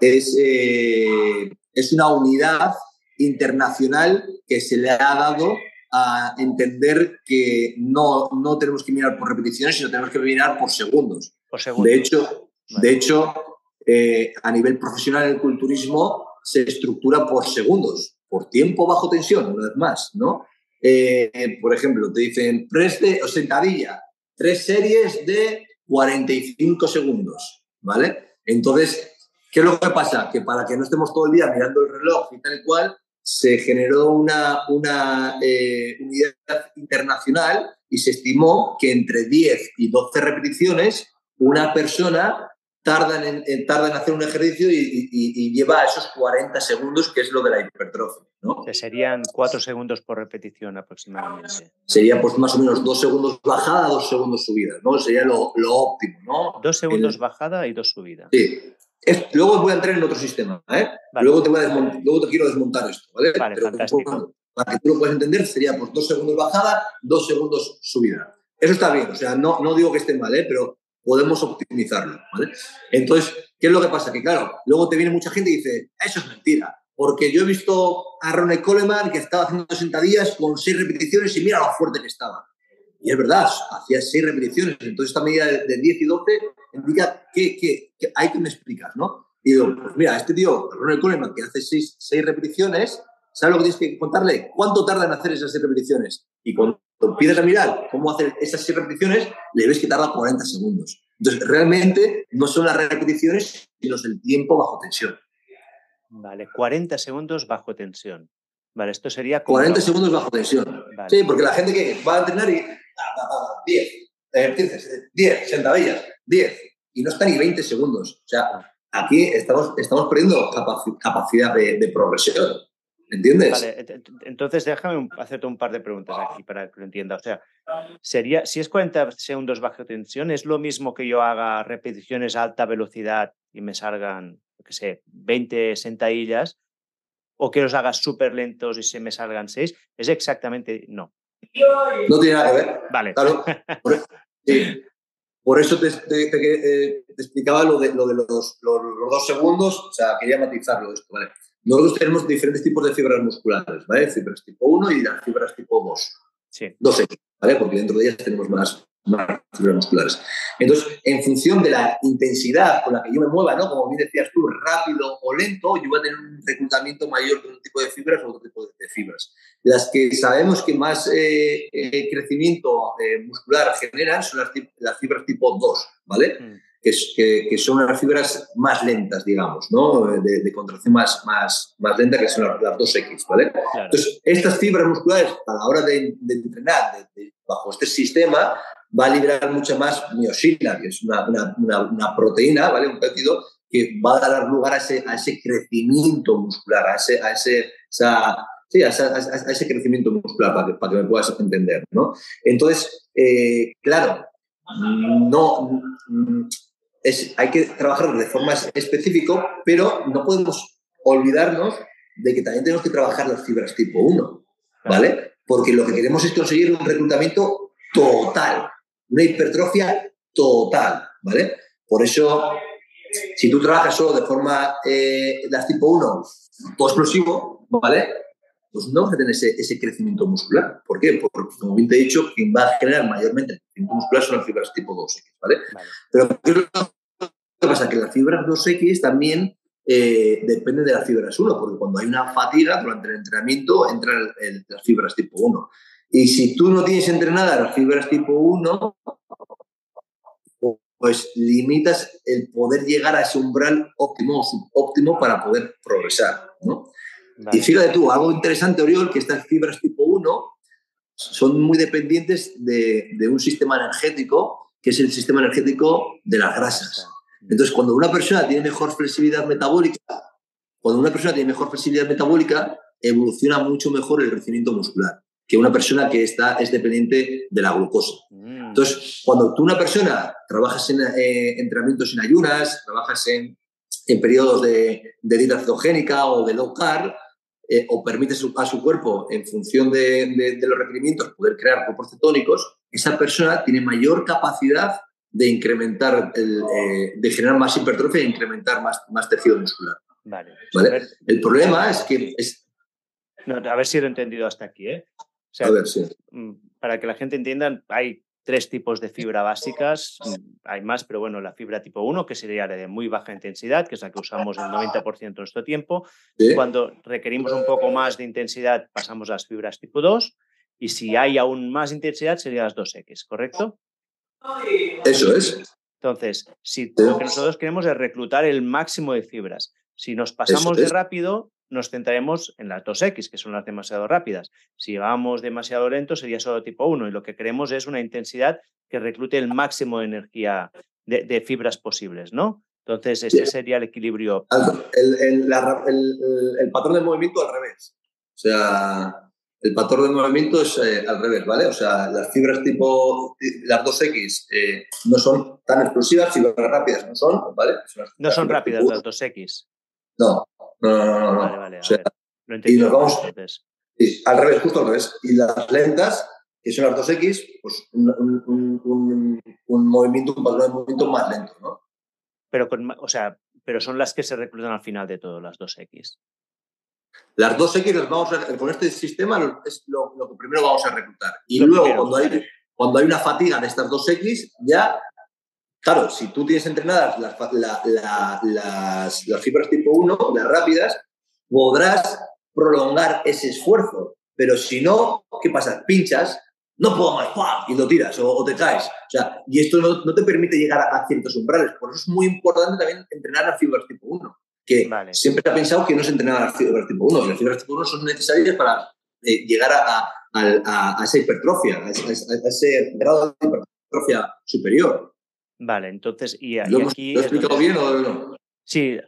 es, eh, es una unidad internacional que se le ha dado a entender que no, no tenemos que mirar por repeticiones, sino tenemos que mirar por segundos. Por segundos. De hecho, de hecho eh, a nivel profesional el culturismo se estructura por segundos, por tiempo bajo tensión, una vez más, ¿no? Eh, por ejemplo, te dicen press de o sentadilla, tres series de 45 segundos, ¿vale? Entonces, ¿qué es lo que pasa? Que para que no estemos todo el día mirando el reloj y tal y cual, se generó una, una eh, unidad internacional y se estimó que entre 10 y 12 repeticiones una persona tarda en, en hacer un ejercicio y, lleva esos 40 segundos, que es lo de la hipertrofia. ¿no? serían 4 segundos por repetición aproximadamente. Sería pues más o menos 2 segundos bajada, 2 segundos subida, ¿no? Sería lo, lo óptimo, ¿no? 2 segundos bajada y 2 subida. Sí, luego voy a entrar en otro sistema, ¿eh? Luego, te voy a luego te quiero desmontar esto, ¿vale? Vale, fantástico. Para que tú lo puedas entender, sería pues dos segundos bajada, dos segundos subida. Eso está bien, o sea, no, no digo que esté mal, ¿eh? Pero podemos optimizarlo, ¿vale? Entonces, ¿qué es lo que pasa? Que claro, luego te viene mucha gente y dice, eso es mentira, porque yo he visto a Ronnie Coleman que estaba haciendo sentadillas con seis repeticiones y mira lo fuerte que estaba. Y es verdad, hacía seis repeticiones. Entonces, esta medida de 10 y 12 indica que, que, hay que me explicas, ¿no? Y digo, pues mira, este tío, Ronald Coleman, que hace seis, repeticiones, ¿sabes lo que tienes que contarle? ¿Cuánto tarda en hacer esas repeticiones? Y cuando empiezas a mirar cómo hacer esas seis repeticiones, le ves que tarda 40 segundos. Entonces, realmente no son las repeticiones, sino el tiempo bajo tensión. Vale, 40 segundos bajo tensión. Vale, esto sería... 40 segundos bajo tensión. Sí, porque la gente que va a entrenar y 10, 10, sentadillas, 10, y no está ni 20 segundos. O sea, aquí estamos, estamos perdiendo capacidad de, progresión. ¿Entiendes? Vale, entonces déjame hacerte un par de preguntas aquí para que lo entienda. O sea, sería, si es 40 segundos bajo tensión, ¿es lo mismo que yo haga repeticiones a alta velocidad y me salgan, qué sé, 20 sentadillas? ¿O que los hagas súper lentos y se me salgan 6? Es exactamente no. No tiene nada que ver. Vale. Claro. [LAUGHS] Por, eso te, eh, explicaba lo de, lo de los, los, dos segundos, o sea, quería matizarlo esto, ¿vale? Nosotros tenemos diferentes tipos de fibras musculares, ¿vale? Fibras tipo 1 y las fibras tipo 2. Sí. 2X, ¿vale? Porque dentro de ellas tenemos más, más fibras musculares. Entonces, en función de la intensidad con la que yo me mueva, ¿no? Como bien decías tú, rápido o lento, yo voy a tener un reclutamiento mayor de un tipo de fibras o otro tipo de, fibras. Las que sabemos que más eh, eh, crecimiento eh, muscular generan son las, las, fibras tipo 2, ¿vale? Mm. Que, que, son las fibras más lentas, digamos, ¿no? De, contracción más, más, más lenta, que son las, 2X, ¿vale? Entonces, estas fibras musculares, a la hora de, entrenar bajo este sistema, va a liberar mucha más miosina, que es una, una, una, proteína, ¿vale? Un péptido que va a dar lugar a ese, a ese crecimiento muscular, a ese, a ese, sí, a, ese crecimiento muscular, para que, para que me puedas entender, ¿no? Entonces, eh, claro, no, es, hay que trabajar de forma específica, pero no podemos olvidarnos de que también tenemos que trabajar las fibras tipo 1, ¿vale? Porque lo que queremos es conseguir un reclutamiento total, una hipertrofia total, ¿vale? Por eso, si tú trabajas solo de forma eh, las tipo 1, todo ¿vale? Pues no vas a tener ese, crecimiento muscular. ¿Por qué? Porque, como bien te he dicho, quien va a generar mayormente el crecimiento muscular son las fibras tipo 2X, ¿vale? Pero ¿qué pasa? Que las fibras 2X también eh, dependen de las fibras 1, porque cuando hay una fatiga durante el entrenamiento entran las fibras tipo 1. Y si tú no tienes entrenadas las fibras tipo 1, pues limitas el poder llegar a ese umbral óptimo o subóptimo para poder progresar. ¿no? Y fíjate tú, algo interesante, Oriol, que estas fibras tipo 1 son muy dependientes de, de un sistema energético, que es el sistema energético de las grasas. Entonces, cuando una persona tiene mejor flexibilidad metabólica, cuando una persona tiene mejor flexibilidad metabólica, evoluciona mucho mejor el crecimiento muscular que una persona que está, es dependiente de la glucosa. Mm. Entonces, cuando tú una persona trabajas en eh, entrenamientos en ayunas, trabajas en, en periodos de, de, dieta cetogénica o de low carb, eh, o permites a su cuerpo, en función de, los requerimientos, poder crear cuerpos cetónicos, esa persona tiene mayor capacidad de incrementar, el, eh, de generar más hipertrofia e incrementar más, más tejido muscular. Vale. El problema es que... Es... a ver si lo he entendido hasta aquí. ¿eh? a ver, sí. Mm, para que la gente entienda, hay tres tipos de fibra básicas, mm, hay más, pero bueno, la fibra tipo 1, que sería la de muy baja intensidad, que es la que usamos el 90% de nuestro tiempo. Cuando requerimos un poco más de intensidad, pasamos a las fibras tipo 2, y si hay aún más intensidad, serían las 2X, ¿correcto? Eso es. Entonces, si lo que nosotros queremos es reclutar el máximo de fibras, si nos pasamos de rápido, nos centraremos en las 2X, que son las demasiado rápidas. Si vamos demasiado lento, sería solo tipo 1 y lo que queremos es una intensidad que reclute el máximo de energía de, fibras posibles, ¿no? Entonces, ese sería el equilibrio. El, patrón de movimiento al revés. O sea, el patrón de movimiento es eh, al revés, ¿vale? O sea, las fibras tipo, las 2X eh, no son tan explosivas, fibras rápidas no son, ¿vale? no son rápidas las 2X. No, no, no, no. Vale, vale, y nos vamos, al revés, justo al revés. Y las lentas, que son las 2X, pues un, movimiento, un patrón de movimiento más lento, ¿no? Pero, con, o sea, pero son las que se reclutan al final de todo, las 2X. Las 2X las vamos a, con este sistema es lo, que primero vamos a reclutar. Y luego, cuando, hay, cuando hay una fatiga de estas 2X, ya Claro, si tú tienes entrenadas las, las, fibras tipo 1, las rápidas, podrás prolongar ese esfuerzo. Pero si no, ¿qué pasa? Pinchas, no puedo más, y lo tiras o, te caes. O sea, y esto no, te permite llegar a, ciertos umbrales. Por eso es muy importante también entrenar las fibras tipo 1. Que siempre se ha pensado que no se entrenaba las fibras tipo 1. Las fibras tipo 1 son necesarias para eh, llegar a, a, esa hipertrofia, a ese grado de hipertrofia superior. Vale, entonces, y, ¿Lo, aquí. he explicado bien o no? Sí,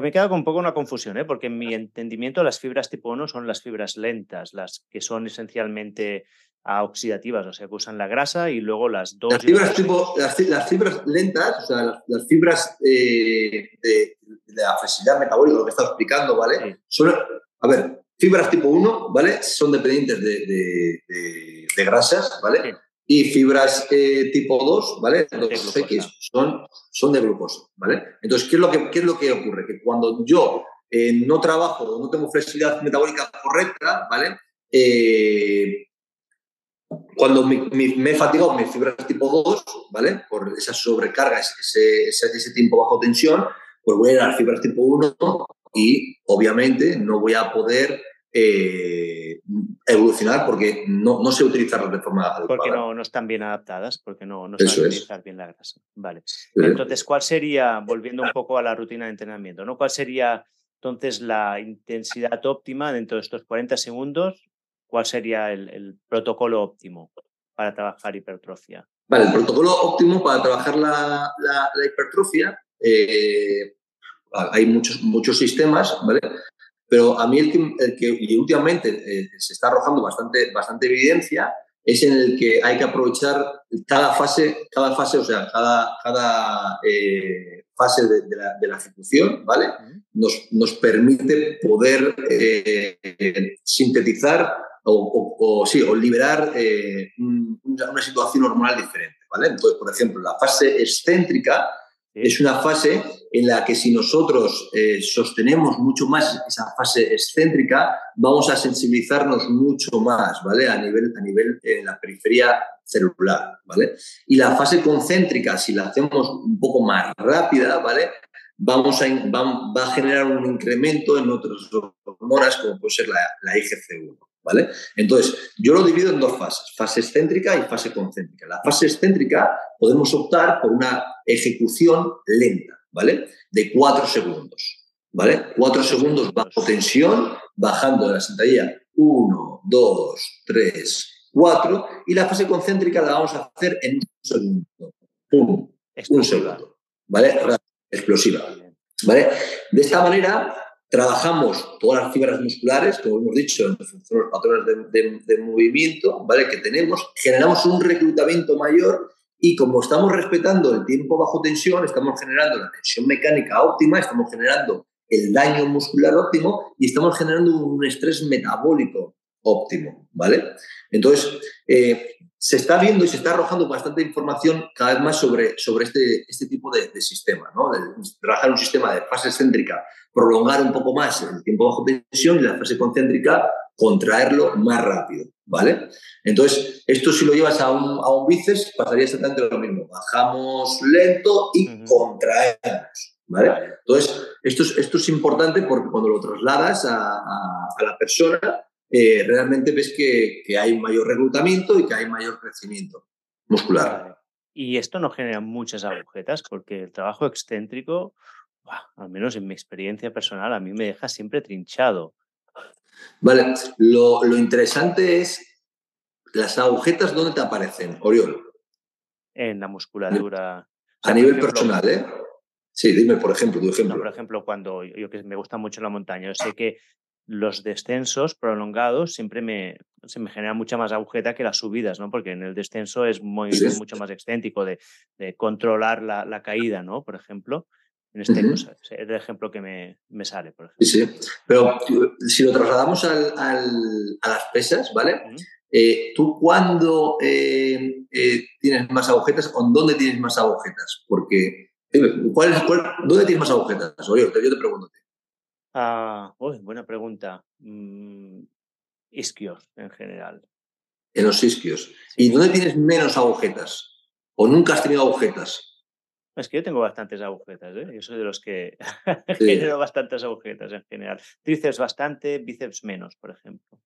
me queda con un poco una confusión, ¿eh? porque en mi entendimiento las fibras tipo 1 son las fibras lentas, las que son esencialmente oxidativas, o sea, que usan la grasa y luego las dos... Las fibras, tipo, las, fibras lentas, o sea, las, fibras eh, de, la flexibilidad metabólica, lo que he estado explicando, ¿vale? Son, a ver, fibras tipo 1, ¿vale? Son dependientes de, de grasas, ¿vale? Y fibras eh, tipo 2, ¿vale? Los X son, son de glucosa, ¿vale? Entonces, ¿qué es lo que, qué es lo que ocurre? Que cuando yo eh, no trabajo o no tengo flexibilidad metabólica correcta, ¿vale? Eh, cuando me he fatigado mis fibras tipo 2, ¿vale? Por esa sobrecarga, ese, ese, tiempo bajo tensión, pues voy a ir a las fibras tipo 1 y obviamente no voy a poder evolucionar porque no, no sé utilizarlas de forma adecuada. Porque no, no están bien adaptadas, porque no, no saben utilizar bien la grasa. Vale. Entonces, ¿cuál sería, volviendo un poco a la rutina de entrenamiento, ¿no? ¿cuál sería entonces la intensidad óptima dentro de estos 40 segundos? ¿Cuál sería el, protocolo óptimo para trabajar hipertrofia? Vale, el protocolo óptimo para trabajar la, la, hipertrofia, eh, hay muchos, muchos sistemas, ¿vale? Pero a mí el que, y últimamente eh, se está arrojando bastante, bastante evidencia es en el que hay que aprovechar cada fase, cada fase, o sea, cada, cada eh, fase de, la, de, la, ejecución, ¿vale? Nos, nos permite poder eh, sintetizar o, o, sí, o liberar una situación hormonal diferente, ¿vale? Entonces, por ejemplo, la fase excéntrica es una fase en la que si nosotros eh, sostenemos mucho más esa fase excéntrica, vamos a sensibilizarnos mucho más, ¿vale? A nivel, a nivel en la periferia celular, ¿vale? Y la fase concéntrica, si la hacemos un poco más rápida, ¿vale? Vamos a, va, a generar un incremento en otras hormonas, como puede ser la, la IGC-1. ¿Vale? Entonces, yo lo divido en dos fases, fase excéntrica y fase concéntrica. La fase excéntrica podemos optar por una ejecución lenta, ¿vale? De cuatro segundos, ¿vale? Cuatro segundos bajo tensión, bajando de la sentadilla 1, 2, 3, 4 y la fase concéntrica la vamos a hacer en un segundo. Pum, un segundo. ¿Vale? Explosiva. ¿Vale? De esta manera trabajamos todas las fibras musculares, como hemos dicho, en los patrones de, de, movimiento ¿vale? que tenemos, generamos un reclutamiento mayor y como estamos respetando el tiempo bajo tensión, estamos generando la tensión mecánica óptima, estamos generando el daño muscular óptimo y estamos generando un estrés metabólico óptimo, ¿vale? Entonces, eh, se está viendo y se está arrojando bastante información cada vez más sobre, sobre este, este tipo de, sistema, ¿no? De trabajar un sistema de fase excéntrica, prolongar un poco más el tiempo bajo tensión y la fase concéntrica contraerlo más rápido, ¿vale? Entonces, esto si lo llevas a un, a un bíceps, pasaría exactamente lo mismo. Bajamos lento y contraemos, ¿vale? Entonces, esto es, esto es importante porque cuando lo trasladas a, a, la persona, eh, realmente ves que, que, hay mayor reclutamiento y que hay mayor crecimiento muscular. Y esto no genera muchas agujetas porque el trabajo excéntrico, al menos en mi experiencia personal, a mí me deja siempre trinchado. Vale, lo, lo interesante es las agujetas, ¿dónde te aparecen, Oriol? En la musculatura. A nivel personal, ¿eh? Sí, dime, por ejemplo, tu ejemplo. por ejemplo, cuando yo que me gusta mucho la montaña, yo sé que los descensos prolongados siempre me, se me genera mucha más agujeta que las subidas, ¿no? Porque en el descenso es muy, mucho más excéntrico de, de controlar la, la, caída, ¿no? Por ejemplo. En este caso, es el ejemplo que me, me, sale, por ejemplo. Sí, sí. Pero si lo trasladamos al, al, a las pesas, ¿vale? Eh, ¿Tú cuándo eh, eh, tienes más agujetas o dónde tienes más agujetas? Porque, ¿cuál es, ¿dónde tienes más agujetas? Oye, yo te pregunto. Ah, buena pregunta. Mm, isquios, en general. En los isquios. ¿Y dónde tienes menos agujetas? ¿O nunca has tenido agujetas? Es que yo tengo bastantes agujetas, ¿eh? Yo soy de los que [LAUGHS] genero bastantes agujetas en general. Tríceps bastante, bíceps menos, por ejemplo.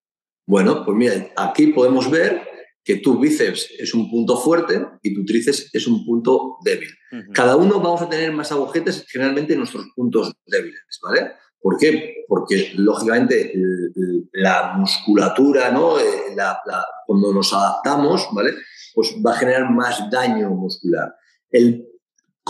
Bueno, pues mira, aquí podemos ver que tu bíceps es un punto fuerte y tu tríceps es un punto débil. Cada uno vamos a tener más agujetas generalmente en nuestros puntos débiles, ¿vale? ¿Por qué? Porque, lógicamente, la musculatura, ¿no? Eh, cuando nos adaptamos, ¿vale? Pues va a generar más daño muscular. El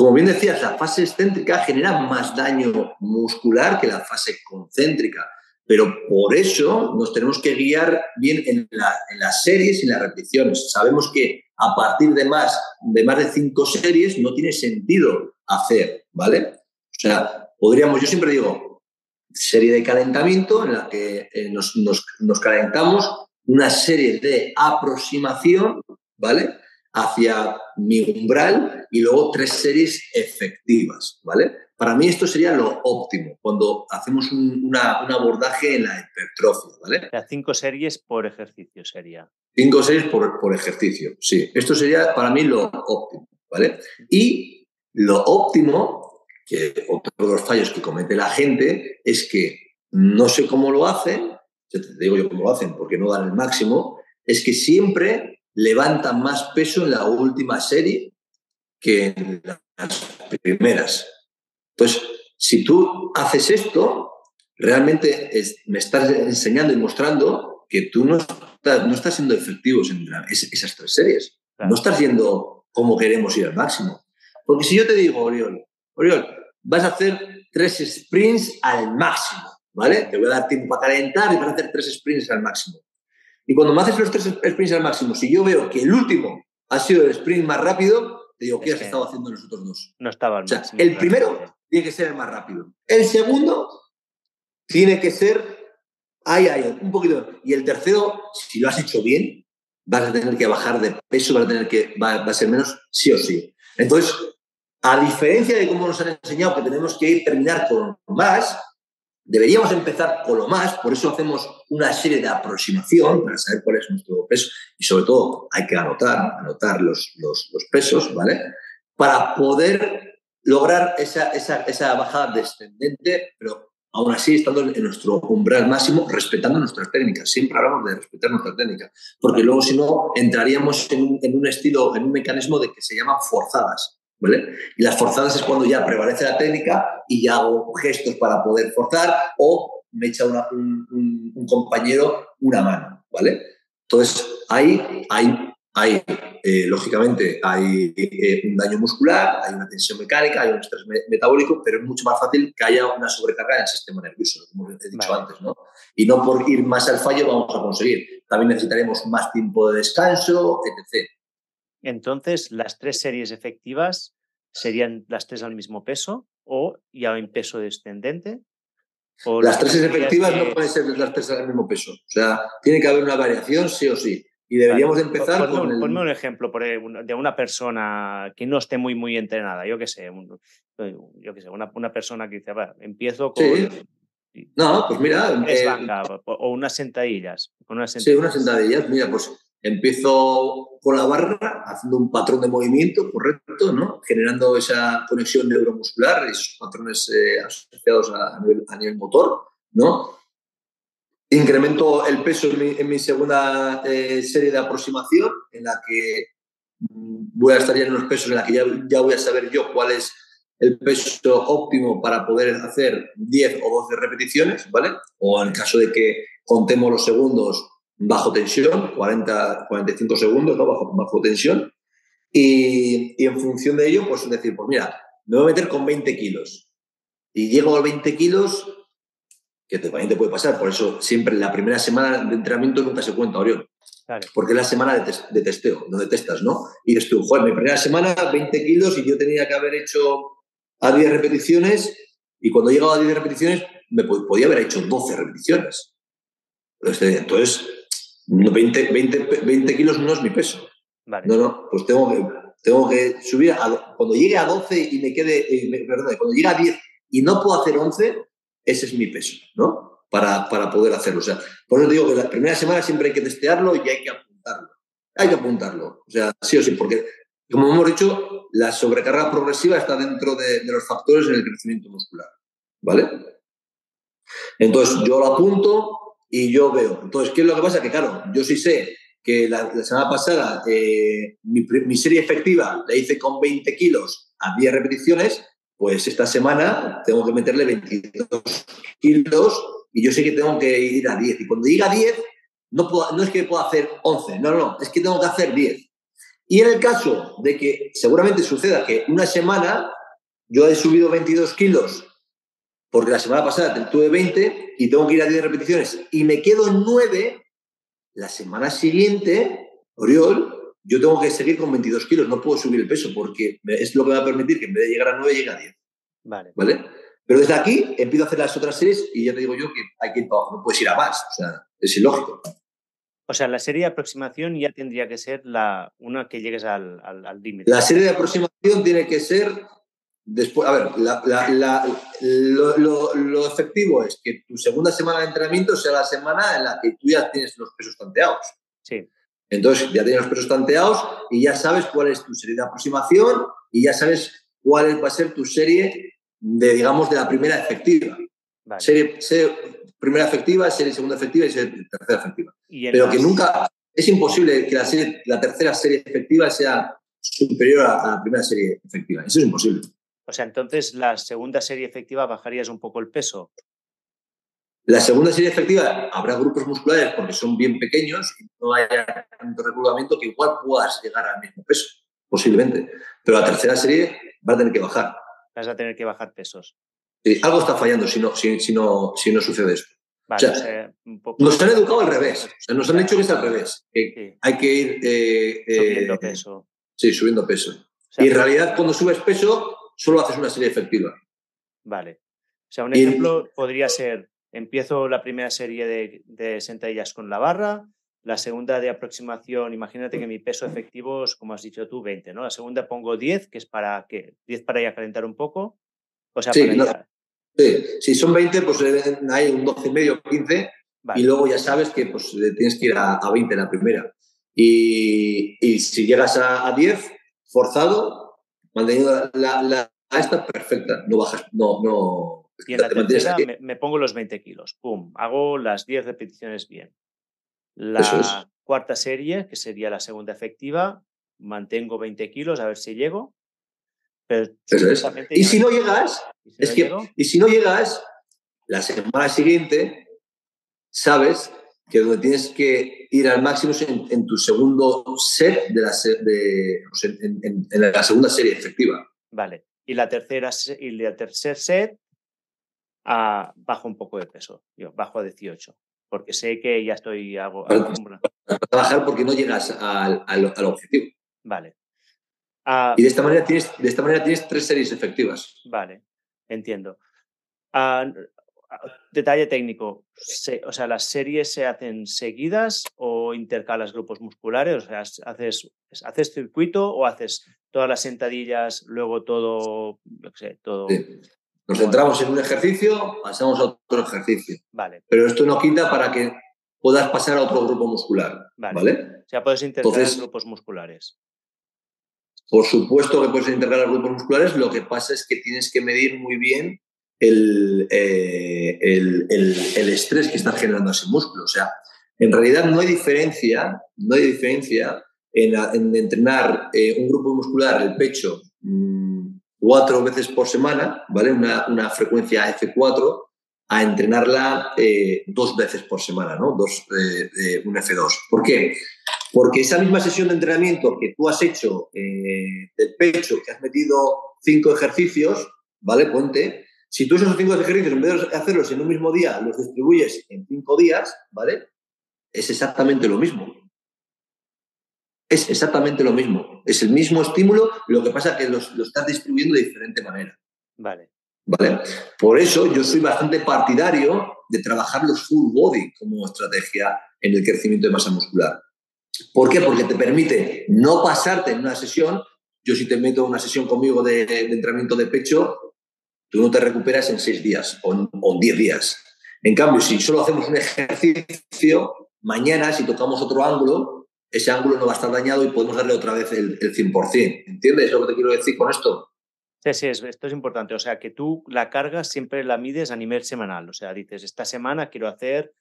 como bien decías, la fase excéntrica genera más daño muscular que la fase concéntrica, pero por eso nos tenemos que guiar bien en, las series y las repeticiones. Sabemos que a partir de más, de más de cinco series no tiene sentido hacer, ¿vale? O sea, podríamos, yo siempre digo, serie de calentamiento en la que eh, nos, nos calentamos, una serie de aproximación, ¿vale? hacia mi umbral y luego tres series efectivas, ¿vale? Para mí esto sería lo óptimo cuando hacemos un, abordaje en la hipertrofia, ¿vale? O sea, cinco series por ejercicio sería. Cinco series por, por ejercicio, sí. Esto sería para mí lo óptimo, ¿vale? Y lo óptimo, que otro de los fallos que comete la gente, es que no sé cómo lo hacen, te digo yo cómo lo hacen porque no dan el máximo, es que siempre levantan más peso en la última serie que en las primeras. Entonces, si tú haces esto, realmente me estás enseñando y mostrando que tú no estás, no estás siendo efectivos en esas tres series. No estás yendo como queremos ir al máximo. Porque si yo te digo, Oriol, Oriol, vas a hacer tres sprints al máximo, ¿vale? Te voy a dar tiempo para calentar y vas a hacer tres sprints al máximo. Y cuando me haces los tres sprints al máximo, si yo veo que el último ha sido el sprint más rápido, te digo, ¿qué has estado haciendo los otros dos? No estaba o sea, el primero tiene que ser el más rápido. El segundo tiene que ser, ay, ay, un poquito. Y el tercero, si lo has hecho bien, vas a tener que bajar de peso, vas a tener que, va, va a ser menos, sí o sí. Entonces, a diferencia de cómo nos han enseñado que tenemos que ir terminar con más, Deberíamos empezar con lo más, por eso hacemos una serie de aproximación para saber cuál es nuestro peso y sobre todo hay que anotar, anotar los, los, pesos, ¿vale? Para poder lograr esa, esa, esa, bajada descendente, pero aún así estando en nuestro umbral máximo, respetando nuestras técnicas. Siempre hablamos de respetar nuestras técnicas, porque luego si no entraríamos en un, en un estilo, en un mecanismo de que se llaman forzadas. Y las forzadas es cuando ya prevalece la técnica y ya hago gestos para poder forzar o me echa un, compañero una mano, ¿vale? Entonces, ahí hay hay, eh, lógicamente, hay eh, un daño muscular, hay una tensión mecánica, hay un estrés metabólico, pero es mucho más fácil que haya una sobrecarga en el sistema nervioso, como he dicho antes, ¿no? Y no por ir más al fallo vamos a conseguir. También necesitaremos más tiempo de descanso, etc. Entonces, las tres series efectivas serían las tres al mismo peso o ya en peso descendente. ¿O las, tres efectivas no pueden ser las tres al mismo peso. O sea, tiene que haber una variación sí o sí. Y deberíamos empezar con ponme un ejemplo de una persona que no esté muy, muy entrenada. Yo qué sé, yo qué sé una, una, persona que dice, va, empiezo con... No, pues mira... Eh, o unas sentadillas, unas sentadillas. Sí, unas sentadillas. Mira, pues empiezo con la barra, haciendo un patrón de movimiento correcto, ¿no? Generando esa conexión neuromuscular, esos patrones eh, asociados a, nivel, motor, ¿no? Incremento el peso en mi, segunda eh, serie de aproximación, en la que mm, voy a estar ya en unos pesos en la que ya, ya voy a saber yo cuál es el peso óptimo para poder hacer 10 o 12 repeticiones, ¿vale? O en caso de que contemos los segundos bajo tensión, 40, 45 segundos ¿no? bajo, bajo tensión. Y, y, en función de ello, pues decir, pues mira, me voy a meter con 20 kilos. Y llego a 20 kilos, que también te puede pasar. Por eso siempre la primera semana de entrenamiento nunca se cuenta, Orión. Porque es la semana de, testeo, donde testas, ¿no? Y dices tú, joder, mi primera semana 20 kilos y yo tenía que haber hecho a 10 repeticiones y cuando he llegado a 10 repeticiones me podía haber hecho 12 repeticiones. Entonces, 20, 20, 20 kilos no es mi peso. No, no, pues tengo que, tengo que subir, a, cuando llegue a 12 y me quede, eh, perdón, cuando llegue a 10 y no puedo hacer 11, ese es mi peso, ¿no? Para, para poder hacerlo. O sea, por eso digo que la primera semana siempre hay que testearlo y hay que apuntarlo. Hay que apuntarlo. O sea, sí o sí, porque, como hemos dicho, la sobrecarga progresiva está dentro de, los factores en el crecimiento muscular. ¿Vale? Entonces, yo lo apunto y yo veo. Entonces, ¿qué es lo que pasa? Que, claro, yo sí sé que la, semana pasada eh, mi, serie efectiva la hice con 20 kilos a 10 repeticiones pues esta semana tengo que meterle 22 kilos y yo sé que tengo que ir a 10. Y cuando diga 10, no, no es que pueda hacer 11, no, no, es que tengo que hacer 10. Y en el caso de que seguramente suceda que una semana yo he subido 22 kilos porque la semana pasada tuve 20 y tengo que ir a 10 repeticiones y me quedo en 9, la semana siguiente, Oriol, yo tengo que seguir con 22 kilos, no puedo subir el peso porque es lo que me va a permitir que en vez de llegar a 9 llegue a 10. Vale. ¿Vale? Pero desde aquí empiezo a hacer las otras series y ya te digo yo que hay que ir para abajo, no puedes ir a más, o sea, es ilógico. O sea, la serie de aproximación ya tendría que ser la, una que llegues al, al, límite. La serie de aproximación tiene que ser después. A ver, lo, lo, efectivo es que tu segunda semana de entrenamiento sea la semana en la que tú ya tienes los pesos tanteados. Sí. Entonces ya tienes los pesos tanteados y ya sabes cuál es tu serie de aproximación y ya sabes cuál va a ser tu serie de, digamos, de la primera efectiva. Serie, primera efectiva, serie segunda efectiva y serie tercera efectiva. Pero que nunca, es imposible que la, serie, la tercera serie efectiva sea superior a, a la primera serie efectiva. Eso es imposible. O sea, entonces la segunda serie efectiva bajarías un poco el peso. La segunda serie efectiva habrá grupos musculares porque son bien pequeños y no hay tanto reclutamiento que igual puedas llegar al mismo peso, posiblemente. Pero la tercera serie va a tener que bajar. Vas a tener que bajar pesos. Sí, algo está fallando si no, si, si no, si no sucede esto. Nos han educado al revés. nos han dicho que es al revés. Hay que ir. Eh, eh, subiendo peso. Sí, subiendo peso. y en realidad, cuando subes peso, solo haces una serie efectiva. Vale. O sea, un ejemplo podría ser empiezo la primera serie de, de, sentadillas con la barra, la segunda de aproximación, imagínate que mi peso efectivo es, como has dicho tú, 20, ¿no? La segunda pongo 10, que es para que 10 para ya calentar un poco. O sea, sí, Si son 20, pues eh, hay un 12 y medio, 15, y luego ya sabes que pues, tienes que ir a, 20 en la primera. Y, y si llegas a, a, 10, forzado, manteniendo la, la, esta perfecta, no bajas, no, no, y en la tercera me, pongo los 20 kilos. ¡Pum! Hago las 10 repeticiones bien. La cuarta serie, que sería la segunda efectiva, mantengo 20 kilos a ver si llego. Pero y si no llegas, es que, y si no llegas, La semana siguiente, sabes que donde tienes que ir al máximo es en, tu segundo set de la, de, en, la segunda serie efectiva. Vale. Y la tercera y el tercer set a, bajo un poco de peso, yo bajo a 18, porque sé que ya estoy hago, trabajar porque no llegas al, al, objetivo. Vale. Ah, y de esta, manera tienes, de esta manera tienes tres series efectivas. Vale, entiendo. Ah, detalle técnico, o sea, ¿las series se hacen seguidas o intercalas grupos musculares? O sea, ¿haces, haces circuito o haces todas las sentadillas, luego todo, no sé, todo... Nos centramos en un ejercicio, pasamos a otro ejercicio. Vale. Pero esto no quita para que puedas pasar a otro grupo muscular. Vale. O sea, puedes intercalar grupos musculares. Por supuesto que puedes intercalar grupos musculares, lo que pasa es que tienes que medir muy bien el, eh, el, el, estrés que está generando ese músculo. O sea, en realidad no hay diferencia, no hay diferencia en, en entrenar eh, un grupo muscular, el pecho, mmm, cuatro veces por semana, ¿vale? Una, una frecuencia F4, a entrenarla eh, dos veces por semana, ¿no? Dos, un F2. ¿Por qué? Porque esa misma sesión de entrenamiento que tú has hecho del pecho, que has metido cinco ejercicios, ¿vale? Ponte, si tú esos cinco ejercicios, en vez de hacerlos en un mismo día, los distribuyes en cinco días, ¿vale? Es exactamente lo mismo. Es exactamente lo mismo. Es el mismo estímulo, lo que pasa es que lo estás distribuyendo de diferente manera. Vale. ¿Vale? Por eso yo soy bastante partidario de trabajar los full body como estrategia en el crecimiento de masa muscular. ¿Por qué? Porque te permite no pasarte en una sesión. Yo si te meto una sesión conmigo de, de entrenamiento de pecho, Tú no te recuperas en seis días o en diez días. En cambio, si solo hacemos un ejercicio, mañana si tocamos otro ángulo, ese ángulo no va a estar dañado y podemos darle otra vez el, el 100%. ¿Entiendes lo que te quiero decir con esto? Sí, sí, esto es importante. O sea, que tú la carga siempre la mides a nivel semanal. O sea, dices, esta semana quiero hacer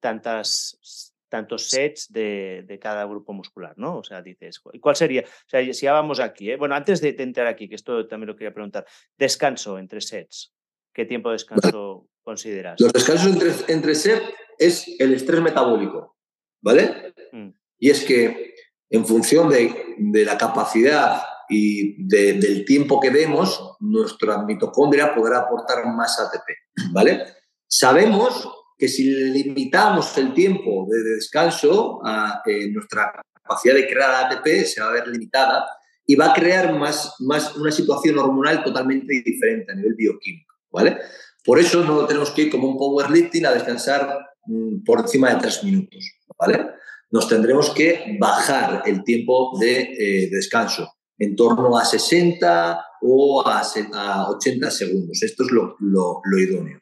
tantas tantos sets de, de, cada grupo muscular, ¿no? O sea, dices, ¿y cuál sería? O sea, si ya vamos aquí, ¿eh? bueno, antes de, entrar aquí, que esto también lo quería preguntar, descanso entre sets, ¿qué tiempo de descanso consideras? Los descansos entre, entre sets es el estrés metabólico, ¿vale? Mm. Y es que en función de, de la capacidad y del tiempo que demos, nuestra mitocondria podrá aportar más ATP, ¿vale? Sabemos que si limitamos el tiempo de descanso, a, eh, nuestra capacidad de crear ATP se va a ver limitada y va a crear más, más una situación hormonal totalmente diferente a nivel bioquímico, ¿vale? Por eso no tenemos que ir como un powerlifting a descansar mm, por encima de tres minutos, ¿vale? Nos tendremos que bajar el tiempo de, eh, descanso en torno a 60 o a, 80 segundos. Esto es lo, lo, lo idóneo.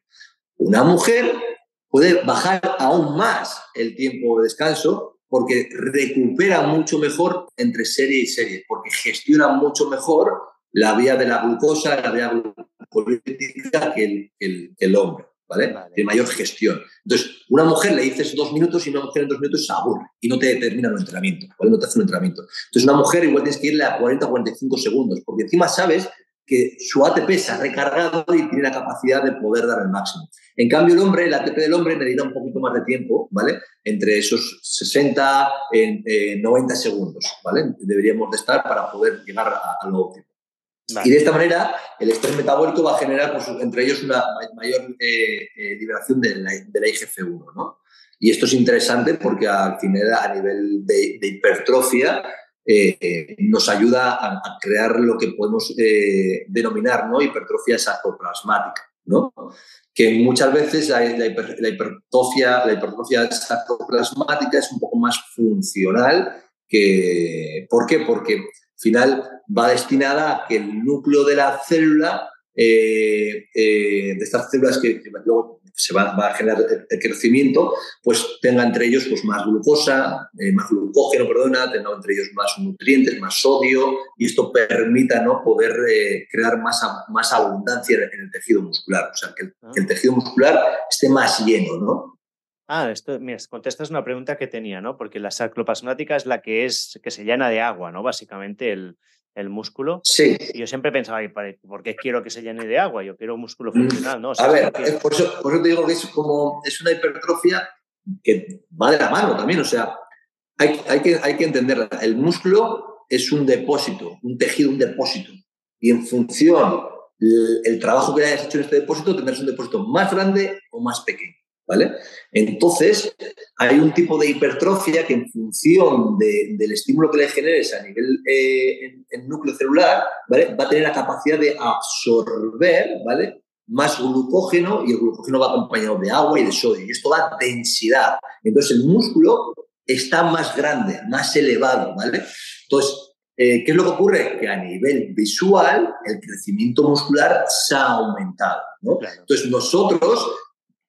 Una mujer puede bajar aún más el tiempo de descanso porque recupera mucho mejor entre serie y serie, porque gestiona mucho mejor la vía de la glucosa, la vía glucolítica que el, el, hombre, ¿vale? De mayor gestión. Entonces, una mujer le dices dos minutos y una mujer en dos minutos se aburre y no te termina el entrenamiento, ¿vale? No te hace un entrenamiento. Entonces, una mujer igual tienes que irle a 40 o 45 segundos, porque encima sabes que su ATP se ha recargado y tiene la capacidad de poder dar el máximo. En cambio, el hombre, el ATP del hombre necesita un poquito más de tiempo, ¿vale? Entre esos 60 y 90 segundos, ¿vale? Deberíamos de estar para poder llegar a, lo óptimo. Y de esta manera, el estrés metabólico va a generar, pues, entre ellos, una mayor eh, eh, liberación de la, IGF-1, ¿no? Y esto es interesante porque al final, a nivel de hipertrofia, eh, nos ayuda a, crear lo que podemos eh, denominar ¿no? hipertrofia sarcoplasmática, ¿no? que muchas veces la, hipertrofia, la hipertrofia sarcoplasmática es un poco más funcional que... ¿Por qué? Porque al final va destinada a que el núcleo de la célula, eh, de estas células que, que luego se va, a generar el crecimiento, pues tenga entre ellos pues, más glucosa, eh, más glucógeno, perdona, tenga entre ellos más nutrientes, más sodio, y esto permita ¿no? poder eh, crear más, más abundancia en el tejido muscular, o sea, que el, ah. tejido muscular esté más lleno, ¿no? Ah, esto, mira, contestas una pregunta que tenía, ¿no? Porque la sarcoplasmática es la que es que se llena de agua, ¿no? Básicamente el, el músculo. Sí. Y yo siempre pensaba, ¿por qué quiero que se llene de agua? Yo quiero músculo mm, funcional, ¿no? a ver, por, eso, por, eso, te digo que es como, es una hipertrofia que va de la mano también, o sea, hay, hay, que, hay que entenderla. El músculo es un depósito, un tejido, un depósito. Y en función el, trabajo que hayas hecho en este depósito, tendrás un depósito más grande o más pequeño. ¿Vale? Entonces, hay un tipo de hipertrofia que en función del estímulo que le generes a nivel eh, en, núcleo celular, ¿vale? va a tener la capacidad de absorber ¿vale? más glucógeno y el glucógeno va acompañado de agua y de sodio. Y esto da densidad. Entonces, el músculo está más grande, más elevado. ¿vale? Entonces, eh, ¿qué es lo que ocurre? Que a nivel visual, el crecimiento muscular se ha aumentado. ¿no? Entonces, nosotros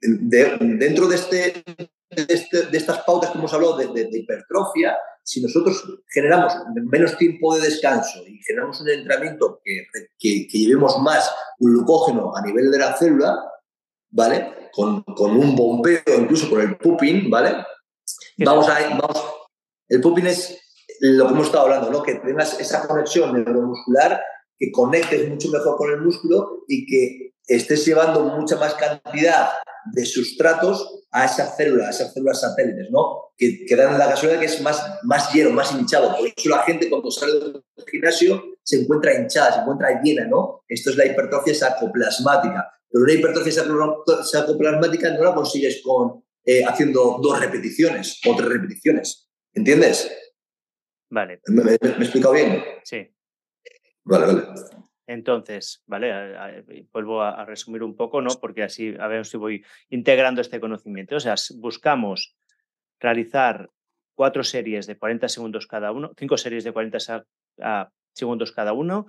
dentro este, de, este, de, estas pautas que hemos hablado de, hipertrofia, si nosotros generamos menos tiempo de descanso y generamos un entrenamiento que, que, llevemos más glucógeno a nivel de la célula, ¿vale? Con, con un bombeo, incluso con el pooping, ¿vale? Vamos a, vamos, el pooping es lo que hemos estado hablando, ¿no? Que tengas esa conexión neuromuscular, que conectes mucho mejor con el músculo y que estés llevando mucha más cantidad de sustratos a esas células, a esas células satélites, ¿no? Que, que dan la casualidad que es más, más lleno, más hinchado. Por eso la gente cuando sale del gimnasio se encuentra hinchada, se encuentra llena, ¿no? Esto es la hipertrofia sarcoplasmática. Pero una hipertrofia sarcoplasmática no la consigues con, eh, haciendo dos repeticiones o tres repeticiones. ¿Entiendes? Vale. ¿Me, me, he explicado bien? Sí. Vale, vale. Entonces, ¿vale? Vuelvo a, resumir un poco, ¿no? Porque así a ver voy integrando este conocimiento. O sea, buscamos realizar cuatro series de 40 segundos cada uno, cinco series de 40 segundos cada uno,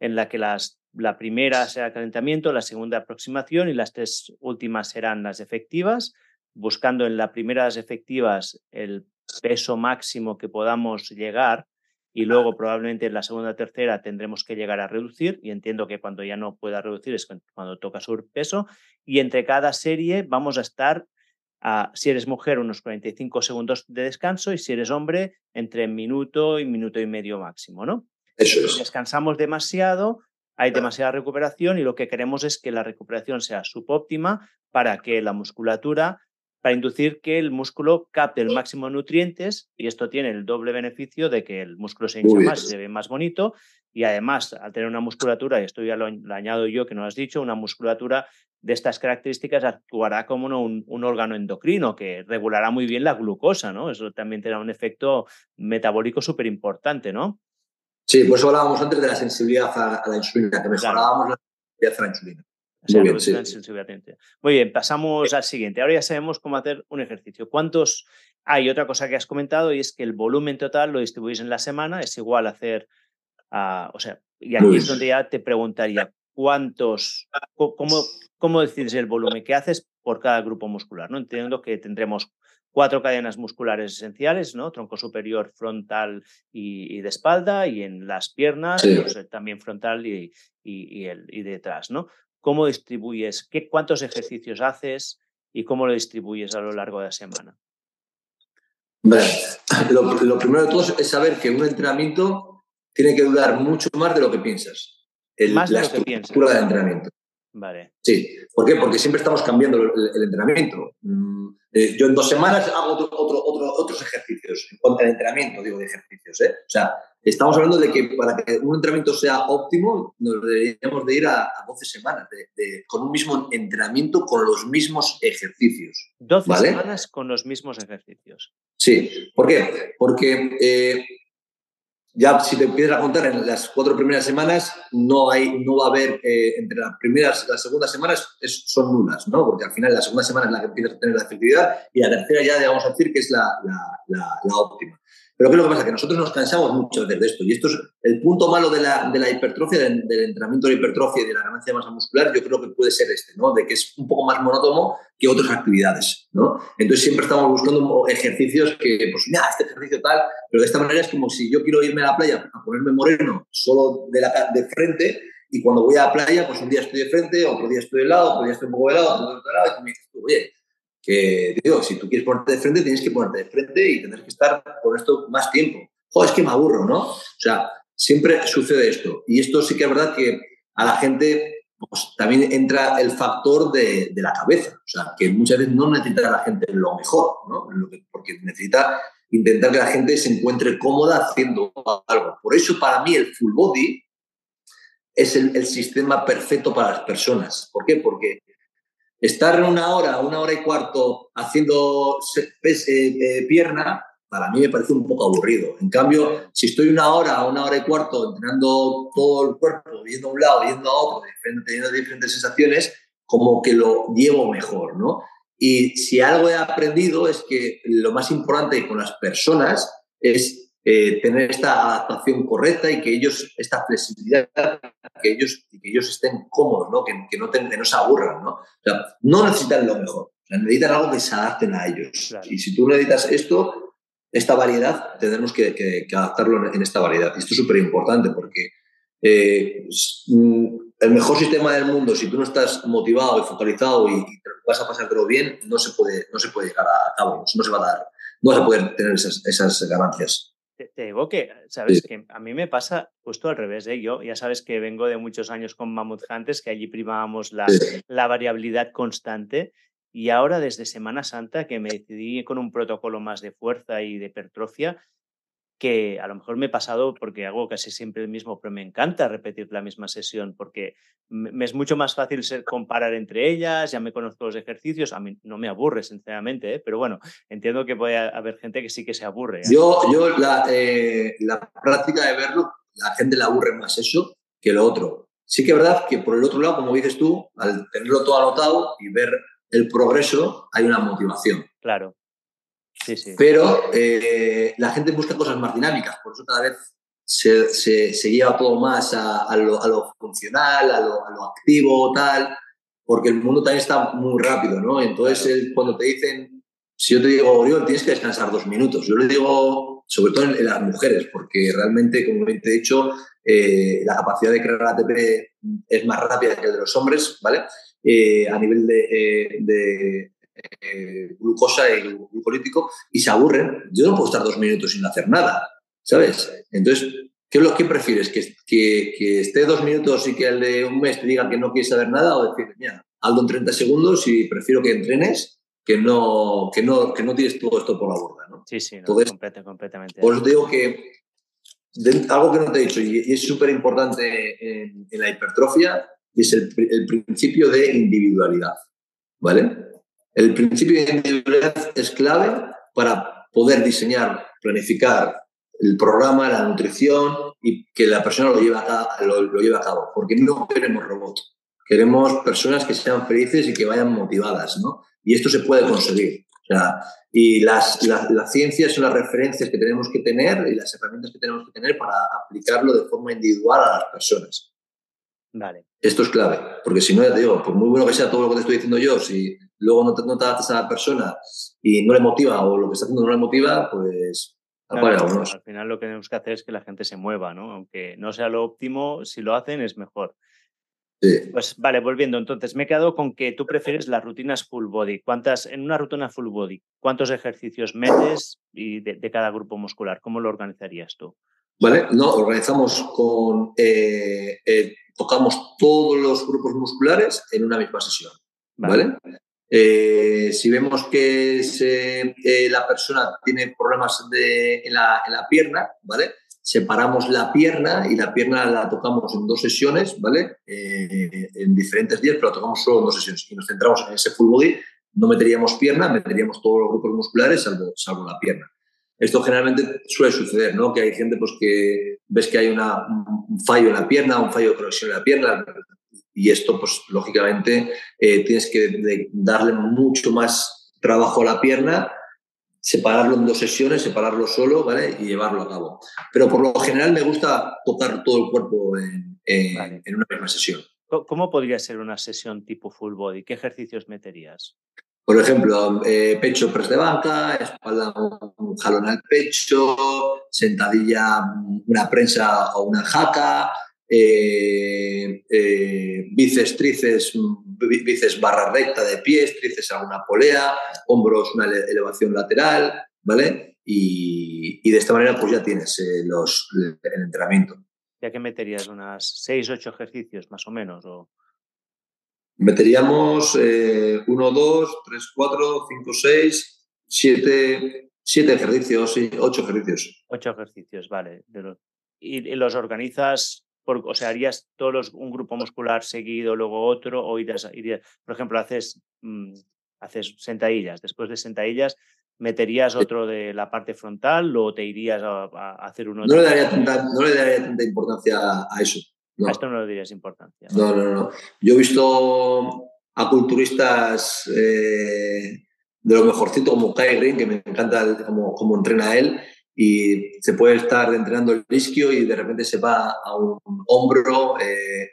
en la que las, la primera será calentamiento, la segunda aproximación y las tres últimas serán las efectivas, buscando en la primera efectivas el peso máximo que podamos llegar y luego probablemente en la segunda o tercera tendremos que llegar a reducir y entiendo que cuando ya no pueda reducir es cuando toca su peso y entre cada serie vamos a estar a, si eres mujer unos 45 segundos de descanso y si eres hombre entre minuto y minuto y medio máximo, ¿no? Eso es. Descansamos demasiado, hay demasiada recuperación y lo que queremos es que la recuperación sea subóptima para que la musculatura para inducir que el músculo capte el máximo de nutrientes y esto tiene el doble beneficio de que el músculo se hincha más, se ve más bonito y además al tener una musculatura, y esto ya lo, añado yo que no has dicho, una musculatura de estas características actuará como un, un, órgano endocrino que regulará muy bien la glucosa, ¿no? Eso también tendrá un efecto metabólico súper importante, ¿no? Sí, por eso hablábamos antes de la sensibilidad a, la insulina, que mejorábamos la sensibilidad a la insulina. Muy bien, pasamos al siguiente. Ahora ya sabemos cómo hacer un ejercicio. ¿Cuántos hay? Otra cosa que has comentado y es que el volumen total lo distribuís en la semana, es igual hacer, o sea, y aquí es donde ya te preguntaría, ¿cuántos, cómo, cómo decides el volumen que haces por cada grupo muscular? ¿no? Entiendo que tendremos cuatro cadenas musculares esenciales, ¿no? Tronco superior, frontal y, de espalda, y en las piernas, pues, también frontal y, y, el, y detrás, ¿no? Cómo distribuyes, qué, cuántos ejercicios haces y cómo lo distribuyes a lo largo de la semana. [LAUGHS] lo, primero de todo es saber que un entrenamiento tiene que durar mucho más de lo que piensas. más de la lo que piensas. del entrenamiento. Vale. Sí. ¿Por qué? Porque siempre estamos cambiando el, entrenamiento. Mm, eh, yo en dos semanas hago otro, otros ejercicios, en cuanto al entrenamiento, digo, de ejercicios. ¿eh? O sea, estamos hablando de que para que un entrenamiento sea óptimo, nos deberíamos de ir a, 12 semanas, de, con un mismo entrenamiento, con los mismos ejercicios. 12 semanas con los mismos ejercicios. Sí. ¿Por qué? Porque eh, ya si te empiezas a contar en las cuatro primeras semanas, no, hay, no va a haber, eh, entre las primeras y las segundas semanas son nulas, ¿no? Porque al final la segunda semana es la que empiezas a tener la efectividad y la tercera ya vamos a decir que es la, la, la óptima. Pero ¿qué es lo que pasa? Que nosotros nos cansamos mucho de esto. Y esto es el punto malo de la, de la hipertrofia, del, entrenamiento de la hipertrofia y de la ganancia de masa muscular, yo creo que puede ser este, ¿no? De que es un poco más monótono que otras actividades, ¿no? Entonces siempre estamos buscando ejercicios que, pues mira, este ejercicio tal, pero de esta manera es como si yo quiero irme a la playa a ponerme moreno solo de, la, de frente y cuando voy a la playa, pues un día estoy de frente, otro día estoy de lado, otro día estoy un poco de lado, otro día de lado, y tú me dices, oye, que si tú quieres ponerte de frente, tienes que ponerte de frente y tener que estar con esto más tiempo. Joder, es que me aburro, ¿no? O sea, siempre sucede esto. Y esto sí que es verdad que a la gente pues, también entra el factor de, la cabeza. O sea, que muchas veces no necesita a la gente lo mejor, ¿no? porque necesita intentar que la gente se encuentre cómoda haciendo algo. Por eso, para mí, el full body es el, sistema perfecto para las personas. ¿Por qué? Porque estar una hora, una hora y cuarto haciendo eh, pierna, para mí me parece un poco aburrido. En cambio, si estoy una hora, una hora y cuarto entrenando todo el cuerpo, viendo a un lado, viendo a otro, teniendo diferentes sensaciones, como que lo llevo mejor, ¿no? Y si algo he aprendido es que lo más importante con las personas es eh, tener esta adaptación correcta y que ellos, esta flexibilidad, que ellos, que ellos estén cómodos, ¿no? Que, que no, no se aburran. ¿no? O sea, no necesitan lo mejor, necesitan algo que se adapten a ellos. Y si tú necesitas esto, esta variedad, tenemos que, que, adaptarlo en, esta variedad. Y esto es súper importante porque eh, mm, el mejor sistema del mundo, si tú no estás motivado y focalizado y, vas a pasártelo bien, no se puede, no se puede llegar a cabo, no se va a dar, no vas a poder tener esas, esas ganancias te, digo que, ¿sabes? Que a mí me pasa justo al revés. ¿eh? Yo ya sabes que vengo de muchos años con Mammoth Hunters, que allí primábamos la, la variabilidad constante. Y ahora, desde Semana Santa, que me decidí con un protocolo más de fuerza y de hipertrofia, que a lo mejor me he pasado porque hago casi siempre el mismo, pero me encanta repetir la misma sesión porque me es mucho más fácil ser, comparar entre ellas, ya me conozco los ejercicios, a mí no me aburre, sinceramente, ¿eh? pero bueno, entiendo que puede haber gente que sí que se aburre. ¿eh? Yo, yo la, eh, la práctica de verlo, la gente le aburre más eso que lo otro. Sí que es verdad que por el otro lado, como dices tú, al tenerlo todo anotado y ver el progreso, hay una motivación. Claro. Pero eh, la gente busca cosas más dinámicas, por eso cada vez se, se, lleva todo más a, lo, a lo, funcional, a lo, a lo, activo, tal, porque el mundo también está muy rápido, ¿no? Entonces, cuando te dicen, si yo te digo, Oriol, tienes que descansar dos minutos, yo le digo, sobre todo en, las mujeres, porque realmente, como te he dicho, eh, la capacidad de crear ATP es más rápida que la de los hombres, ¿vale? Eh, a nivel de eh, glucosa y glucolítico y se aburren. Yo no puedo estar dos minutos sin hacer nada, ¿sabes? Entonces, ¿qué es lo que prefieres? ¿Que, que, esté dos minutos y que el de un mes te diga que no quiere saber nada o decir, mira, algo en 30 segundos y prefiero que entrenes que no, que no, que no tires todo esto por la borda, ¿no? Sí, sí, completamente. Os digo que algo que no te he dicho y, es súper importante en, la hipertrofia es el, el principio de individualidad, ¿vale? El principio de individualidad es clave para poder diseñar, planificar el programa, la nutrición y que la persona lo lleve a cabo, lo, a cabo porque no queremos robots, queremos personas que sean felices y que vayan motivadas, ¿no? Y esto se puede conseguir. y las, las ciencias son las referencias que tenemos que tener y las herramientas que tenemos que tener para aplicarlo de forma individual a las personas. Vale. Esto es clave, porque si no, ya te digo, por muy bueno que sea todo lo que te estoy diciendo yo, si luego no te, no adaptas a la persona y no le motiva o lo que está haciendo no le motiva, pues al final lo que tenemos que hacer es que la gente se mueva, ¿no? Aunque no sea lo óptimo, si lo hacen es mejor. Sí. Pues vale, volviendo, entonces me he quedado con que tú prefieres las rutinas full body. ¿Cuántas, en una rutina full body, cuántos ejercicios metes y de, cada grupo muscular? ¿Cómo lo organizarías tú? Vale, no, organizamos con, eh, eh, tocamos todos los grupos musculares en una misma sesión, ¿vale? Eh, si vemos que eh, la persona tiene problemas en, la, pierna, ¿vale? Separamos la pierna y la pierna la tocamos en dos sesiones, ¿vale? Eh, en diferentes días, pero la tocamos solo en dos sesiones. Y nos centramos en ese full body, no meteríamos pierna, meteríamos todos los grupos musculares, salvo, salvo la pierna. Esto generalmente suele suceder, ¿no? Que hay gente pues, que ves que hay una, un fallo en la pierna, un fallo de conexión en la pierna, y esto, pues lógicamente, eh, tienes que darle mucho más trabajo a la pierna, separarlo en dos sesiones, separarlo solo, ¿vale? Y llevarlo a cabo. Pero por lo general me gusta tocar todo el cuerpo en, en una misma sesión. ¿Cómo podría ser una sesión tipo full body? ¿Qué ejercicios meterías? Por ejemplo, eh, pecho press de banca, espalda un jalón al pecho, sentadilla una prensa o una jaca, eh, eh, bíceps, tríceps, bíceps barra recta de pies, tríceps a una polea, hombros una elevación lateral, ¿vale? Y, de esta manera pues ya tienes los, el entrenamiento. ¿Ya que meterías? ¿Unas 6, 8 ejercicios más o menos? O... Meteríamos 1, 2, 3, 4, 5, 6, 7, 7 ejercicios, sí, 8 ejercicios. 8 ejercicios, vale. ¿Y, los organizas, por, o sea, harías todos un grupo muscular seguido, luego otro, o irías, por ejemplo, haces, mmm, haces sentadillas, después de sentadillas ¿Meterías otro de la parte frontal o te irías a, hacer uno? No le, daría tanta, no le daría tanta importancia a eso. A esto no le dirías importancia. No, no, no. Yo he visto a culturistas eh, de lo mejorcito como Kai Green, que me encanta cómo, cómo entrena él, y se puede estar entrenando el isquio y de repente se va a un hombro. Eh,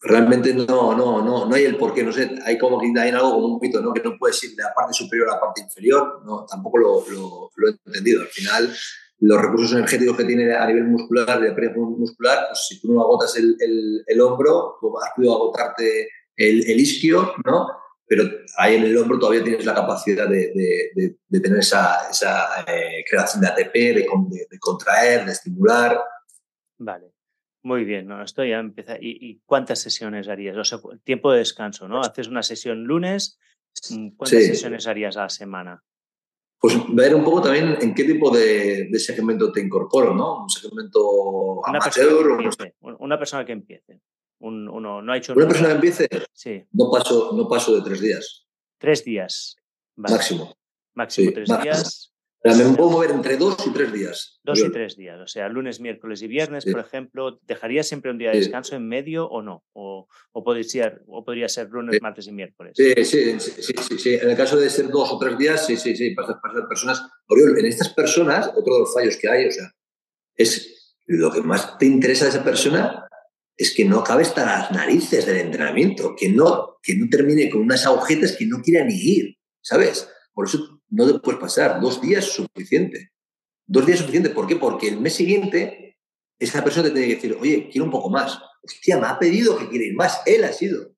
realmente no, no, no, no hay el porqué, no sé, hay como que hay algo como un mito, ¿no? Que no puedes ir de la parte superior a la parte inferior, no, tampoco lo, lo, he entendido. Al final, los recursos energéticos que tiene a nivel muscular, de muscular, pues si tú no agotas el, el, hombro, tú has podido agotarte el, el, isquio, ¿no? Pero ahí en el hombro todavía tienes la capacidad de, de, de, tener esa, esa eh, creación de ATP, de, contraer, de estimular. Vale. Muy bien, ¿no? esto ya empieza. ¿Y, cuántas sesiones harías? O sea, tiempo de descanso, ¿no? Haces una sesión lunes, mm, ¿cuántas sesiones harías a la semana? Pues ver un poco también en qué tipo de, segmento te incorporo, ¿no? Un segmento una amateur. Persona una persona que empiece. Uno, no ha hecho una persona empiece. Sí. No paso, no paso de tres días. Tres días. Máximo. Máximo tres días me puedo mover entre dos y tres días. Dos y tres días, o sea, lunes, miércoles y viernes, por ejemplo, ¿dejarías siempre un día de descanso en medio o no? ¿O, o, podría, ser, o podría ser lunes, martes y miércoles? Sí, sí, sí, sí, En el caso de ser dos o tres días, sí, sí, sí, para, para personas. en estas personas, otro de los fallos que hay, o sea, es lo que más te interesa de esa persona es que no acabe hasta las narices del entrenamiento, que no, que no termine con unas agujetas que no quiera ni ir, ¿sabes? Por eso no te puedes pasar. Dos días es suficiente. Dos días es suficiente. ¿Por qué? Porque el mes siguiente esa persona te tiene que decir, oye, quiero un poco más. Hostia, me ha pedido que quiere ir más. Él ha sido.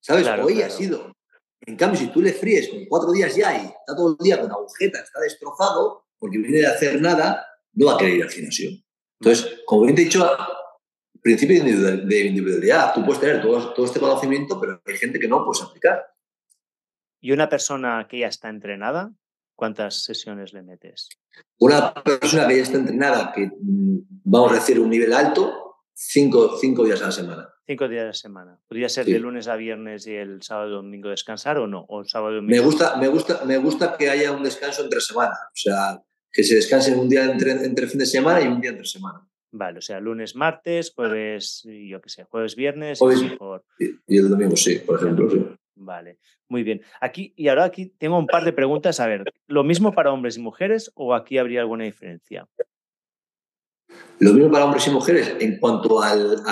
¿Sabes? ella ha sido. En cambio, si tú le fríes con cuatro días ya y está todo el día con agujeta, está destrozado, porque viene de hacer nada, no va a querer ir al gimnasio. Entonces, como bien te he dicho, principio de individualidad, tú puedes tener todo, todo este conocimiento, pero hay gente que no puedes aplicar. ¿Y una persona que ya está entrenada, cuántas sesiones le metes? Una persona que ya está entrenada, que mm, vamos a decir un nivel alto, cinco, cinco días a la semana. Cinco días a la semana. ¿Podría ser de lunes a viernes y el sábado y domingo descansar o no? ¿O sábado domingo? Me gusta, me, gusta, me gusta que haya un descanso entre semana. O sea, que se descanse un día entre, entre fin de semana y un día entre semana. Vale, o sea, lunes, martes, jueves, yo qué sé, jueves, viernes. y, y, el domingo, sí, por ejemplo. Sí. Vale, muy bien. Aquí, y ahora aquí tengo un par de preguntas. A ver, ¿lo mismo para hombres y mujeres o aquí habría alguna diferencia? Lo mismo para hombres y mujeres en cuanto al,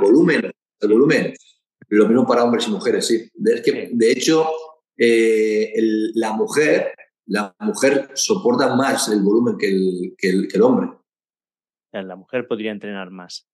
volumen. Al volumen, Lo mismo para hombres y mujeres, sí. De, hecho, eh, la mujer la mujer soporta más el volumen que el, que el, hombre. La mujer podría entrenar más.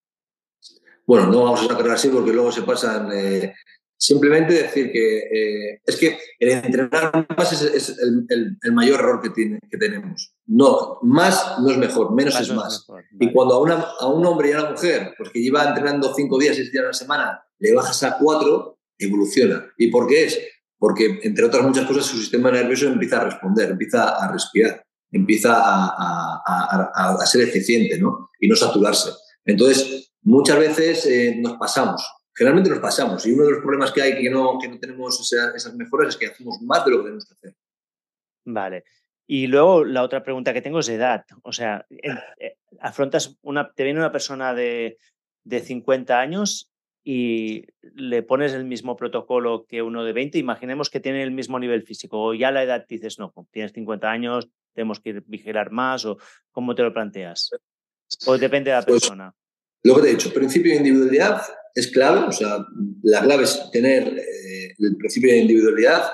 Bueno, no vamos a sacarlo así porque luego se pasan eh, Simplemente decir que eh, es que el entrenar más es, el, mayor error que, tiene, que tenemos. No, más no es mejor, menos es más. Y cuando a, una, a un hombre y a una mujer, pues que lleva entrenando cinco días, seis días a la semana, le bajas a cuatro, evoluciona. ¿Y por qué es? Porque, entre otras muchas cosas, su sistema nervioso empieza a responder, empieza a respirar, empieza a, a, a ser eficiente ¿no? y no saturarse. Entonces, muchas veces eh, nos pasamos generalmente nos pasamos. Y uno de los problemas que hay que no, que no tenemos esas mejoras es que hacemos más de lo que tenemos que hacer. Vale. Y luego la otra pregunta que tengo es de edad. O sea, eh, afrontas una, te viene una persona de, de 50 años y le pones el mismo protocolo que uno de 20, imaginemos que tiene el mismo nivel físico, o ya la edad dices, no, tienes 50 años, tenemos que vigilar más, o cómo te lo planteas. O depende de la pues persona. lo que te he dicho, principio de individualidad, es clave, o sea, la clave es tener eh, el principio de individualidad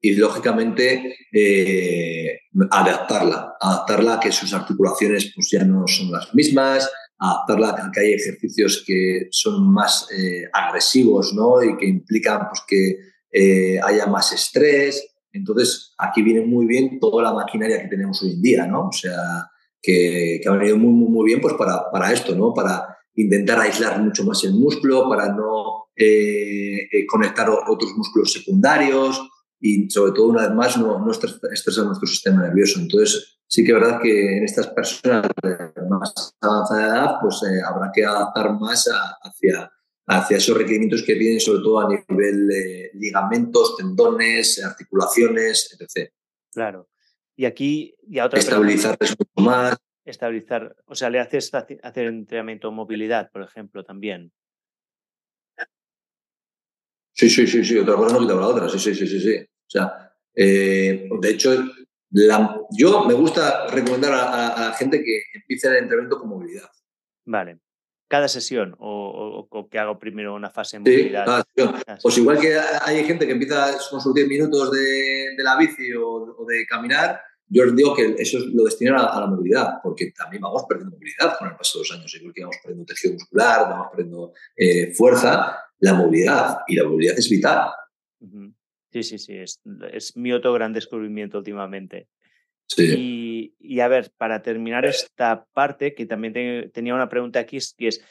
y, lógicamente, eh, adaptarla, adaptarla a que sus articulaciones pues, ya no son las mismas, adaptarla a que hay ejercicios que son más eh, agresivos ¿no? y que implican pues, que haya más estrés. Entonces, aquí viene muy bien toda la maquinaria que tenemos hoy en día, ¿no? O sea, que, ha venido muy, muy, muy bien pues para, para esto, ¿no? Para intentar aislar mucho más el músculo, para no eh, eh, conectar otros músculos secundarios y sobre todo, una vez más, no, no estresar nuestro sistema nervioso. Entonces, sí que es verdad que en estas personas de más avanzada edad, pues eh, habrá que adaptar más hacia, hacia esos requerimientos que tienen, sobre todo a nivel de ligamentos, tendones, articulaciones, etc. Claro. Y aquí, y a otra Estabilizar mucho más. Estabilizar, o sea, le haces hacer entrenamiento de movilidad, por ejemplo, también. Sí, sí, sí, sí, otra cosa no quita la otra, sí, sí, sí, sí, sí. O sea, eh, de hecho, yo me gusta recomendar a, la gente que empiece el entrenamiento con movilidad. Vale. Cada sesión o, que hago primero una fase de movilidad. Sí, Pues igual que hay gente que empieza con sus 10 minutos de, la bici o, de caminar, yo les digo que eso es lo destinan a, la movilidad, porque también vamos perdiendo movilidad con el paso de los años, igual que vamos perdiendo tejido muscular, vamos perdiendo eh, fuerza, la movilidad, y la movilidad es vital. Sí, sí, sí, es, es mi otro gran descubrimiento últimamente. Sí. Y, a ver, para terminar esta parte, que también tenía una pregunta aquí, que es,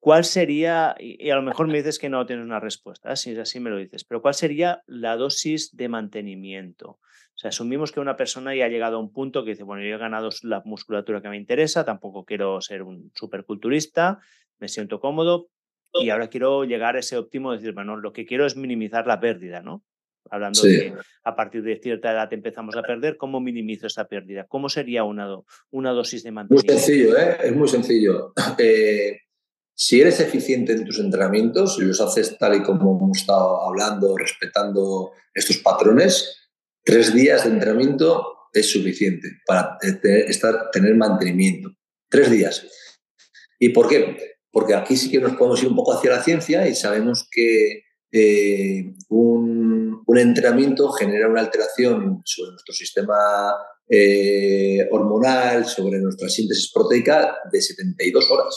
¿cuál sería, y a lo mejor me dices que no tienes una respuesta, si es así me lo dices, pero ¿cuál sería la dosis de mantenimiento? O sea, asumimos que una persona ya ha llegado a un punto que dice, bueno, yo he ganado la musculatura que me interesa, tampoco quiero ser un superculturista, me siento cómodo, y ahora quiero llegar a ese óptimo, decir, bueno, lo que quiero es minimizar la pérdida, ¿no? Hablando de que a partir de cierta edad empezamos a perder, ¿cómo minimizo esta pérdida? ¿Cómo sería una, una dosis de mantenimiento? Muy sencillo, ¿eh? es muy sencillo. [CLEARS THROAT] Eh, si eres eficiente en tus entrenamientos y los haces tal y como hemos estado hablando, respetando estos patrones, tres días de entrenamiento es suficiente para estar, tener mantenimiento. Tres días. ¿Y por qué? porque aquí sí que nos podemos ir un poco hacia la ciencia y sabemos que eh, un, un, entrenamiento genera una alteración sobre nuestro sistema eh, hormonal, sobre nuestra síntesis proteica de 72 horas.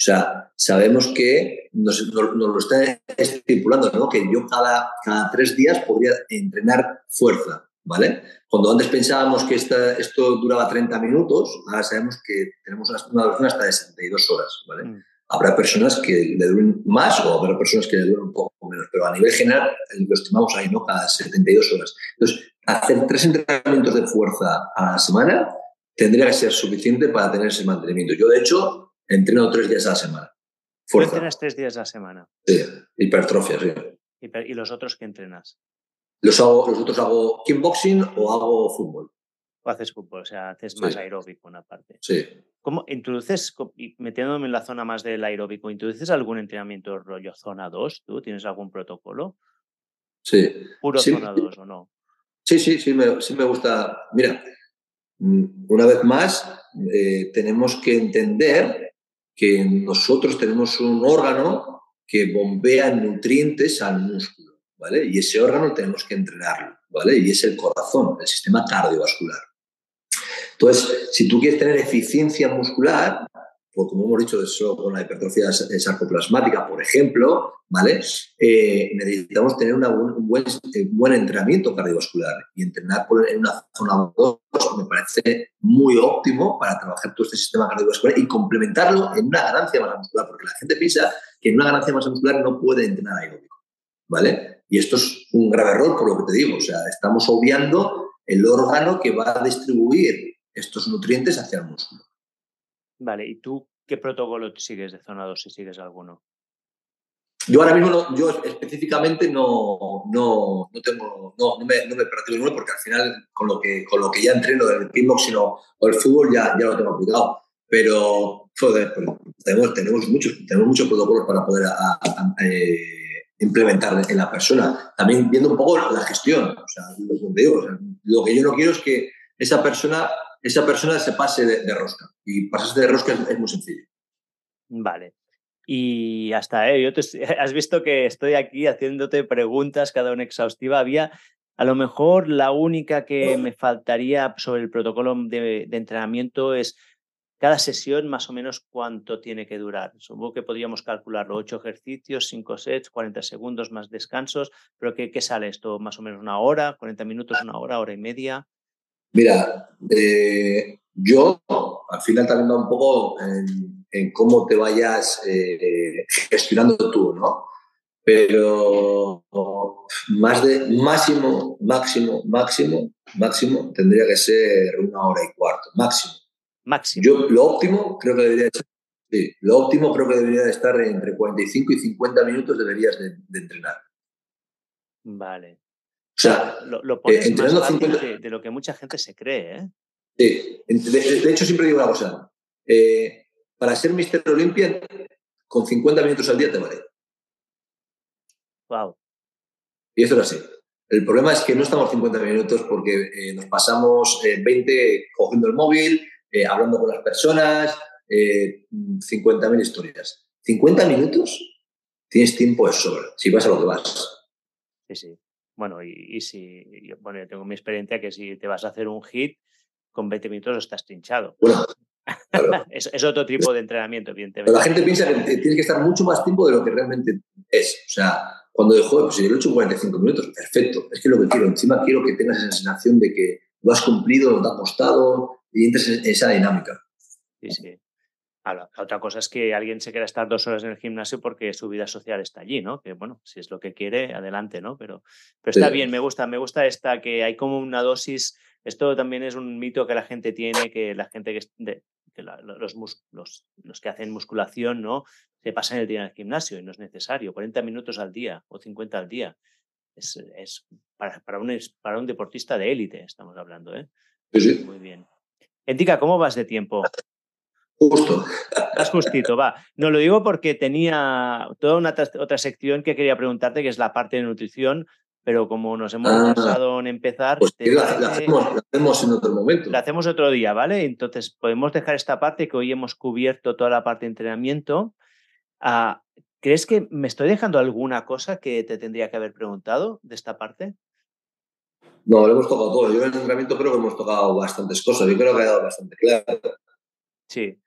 O sea, sabemos que nos, lo está estipulando, ¿no? que yo cada, cada tres días podría entrenar fuerza, ¿vale? Cuando antes pensábamos que esta, esto duraba 30 minutos, ahora sabemos que tenemos una, duración hasta de 62 horas, ¿vale? Mm. Habrá personas que le duren más o habrá personas que le duren un poco menos, pero a nivel general lo estimamos ahí, ¿no? Cada 72 horas. Entonces, hacer tres entrenamientos de fuerza a la semana tendría que ser suficiente para tener ese mantenimiento. Yo, de hecho, entreno tres días a la semana. Fuerza. entrenas tres días a la semana? Sí, hipertrofia, sí. ¿Y los otros qué entrenas? Los, hago, los otros hago kickboxing o hago fútbol. O haces fútbol, o sea, haces más aeróbico una parte. Sí. ¿Cómo introduces, metiéndome en la zona más del aeróbico, introduces algún entrenamiento rollo zona 2? ¿Tú tienes algún protocolo? Sí. ¿Puro zona 2 o no? Sí, sí, sí me, sí me gusta. Mira, mm, una vez más, eh, tenemos que entender que nosotros tenemos un órgano que bombea nutrientes al músculo, ¿vale? Y ese órgano tenemos que entrenarlo, ¿vale? Y es el corazón, el sistema cardiovascular. Entonces, si tú quieres tener eficiencia muscular, pues como hemos dicho eso con la hipertrofia sarcoplasmática, por ejemplo, ¿vale? Eh, necesitamos tener un buen, eh, buen, entrenamiento cardiovascular y entrenar en una zona 2 me parece muy óptimo para trabajar todo este sistema cardiovascular y complementarlo en una ganancia masa muscular, porque la gente piensa que en una ganancia masa muscular no puede entrenar aeróbico, ¿vale? Y esto es un grave error por lo que te digo, o sea, estamos obviando el órgano que va a distribuir estos nutrientes hacia el músculo. Vale, ¿y tú qué protocolo sigues de zona 2 si sigues alguno? Yo ahora mismo, no, yo específicamente no, no, no tengo, no, no, me, no me practico ninguno porque al final con lo que, con lo que ya entreno del kickboxing o, o el fútbol ya, ya lo tengo aplicado. Pero joder, pues, tenemos, tenemos, muchos, tenemos muchos protocolos para poder eh, implementar en la persona. También viendo un poco la gestión. O sea, lo, digo, lo que yo no quiero es que esa persona esa persona se pase de, rosca. Y pasarse de rosca es, muy sencillo. Vale. Y hasta, ¿eh? Yo [LAUGHS] has visto que estoy aquí haciéndote preguntas cada una exhaustiva. Había, a lo mejor, la única que me faltaría sobre el protocolo de, entrenamiento es cada sesión más o menos cuánto tiene que durar. Supongo que podríamos calcularlo, ocho ejercicios, cinco sets, 40 segundos más descansos, pero ¿qué, ¿qué, sale esto? ¿Más o menos una hora, 40 minutos, una hora, hora y media? Mira, eh, yo, al final también va un poco en, cómo te vayas eh, gestionando tú, ¿no? Pero más de máximo, máximo, máximo, máximo tendría que ser una hora y cuarto, máximo. Máximo. Yo lo óptimo creo que debería ser, sí, lo óptimo creo que debería de estar entre 45 y 50 minutos deberías de, entrenar. Vale. O sea, lo, lo pones eh, más fácil de, lo que mucha gente se cree, ¿eh? Sí, de, hecho siempre digo una cosa. Eh, para ser Mister Olympia, con 50 minutos al día te vale. Wow. Y eso era así. El problema es que no estamos 50 minutos porque eh, nos pasamos 20 eh, cogiendo el móvil, hablando con las personas, 50.000 historias. 50 minutos tienes tiempo de sobra, si vas a lo que vas. Sí, sí. Bueno, y, si, bueno, yo tengo mi experiencia que si te vas a hacer un hit, con 20 minutos estás trinchado. Bueno, [LAUGHS] es, otro tipo de entrenamiento, evidentemente. la gente piensa que tienes que estar mucho más tiempo de lo que realmente es. O sea, cuando dejo, pues si yo lo he hecho 45 minutos, perfecto. Es que lo que quiero, encima quiero que tengas esa sensación de que lo has cumplido, lo te ha costado y entres en esa dinámica. Sí, sí. La otra cosa es que alguien se quiera estar dos horas en el gimnasio porque su vida social está allí, ¿no? Que bueno, si es lo que quiere, adelante, ¿no? Pero, pero está bien, me gusta, me gusta esta que hay como una dosis esto también es un mito que la gente tiene, que la gente que, los, los, que hacen musculación no se pasan el día en el gimnasio y no es necesario. 40 minutos al día o 50 al día. Es, para, para, un, para un deportista de élite, estamos hablando. ¿eh? Sí, Muy bien. Entica, ¿cómo vas de tiempo? Justo. Vas justito, va. No lo digo porque tenía toda una otra sección que quería preguntarte, que es la parte de nutrición, pero como nos hemos ah, en empezar... Pues la, hacemos, en otro momento. La hacemos otro día, ¿vale? Entonces podemos dejar esta parte que hoy hemos cubierto toda la parte de entrenamiento. Ah, ¿Crees que me estoy dejando alguna cosa que te tendría que haber preguntado de esta parte? No, lo hemos tocado todo. Yo en el entrenamiento creo que hemos tocado bastantes cosas. Yo creo que ha quedado bastante claro. Sí,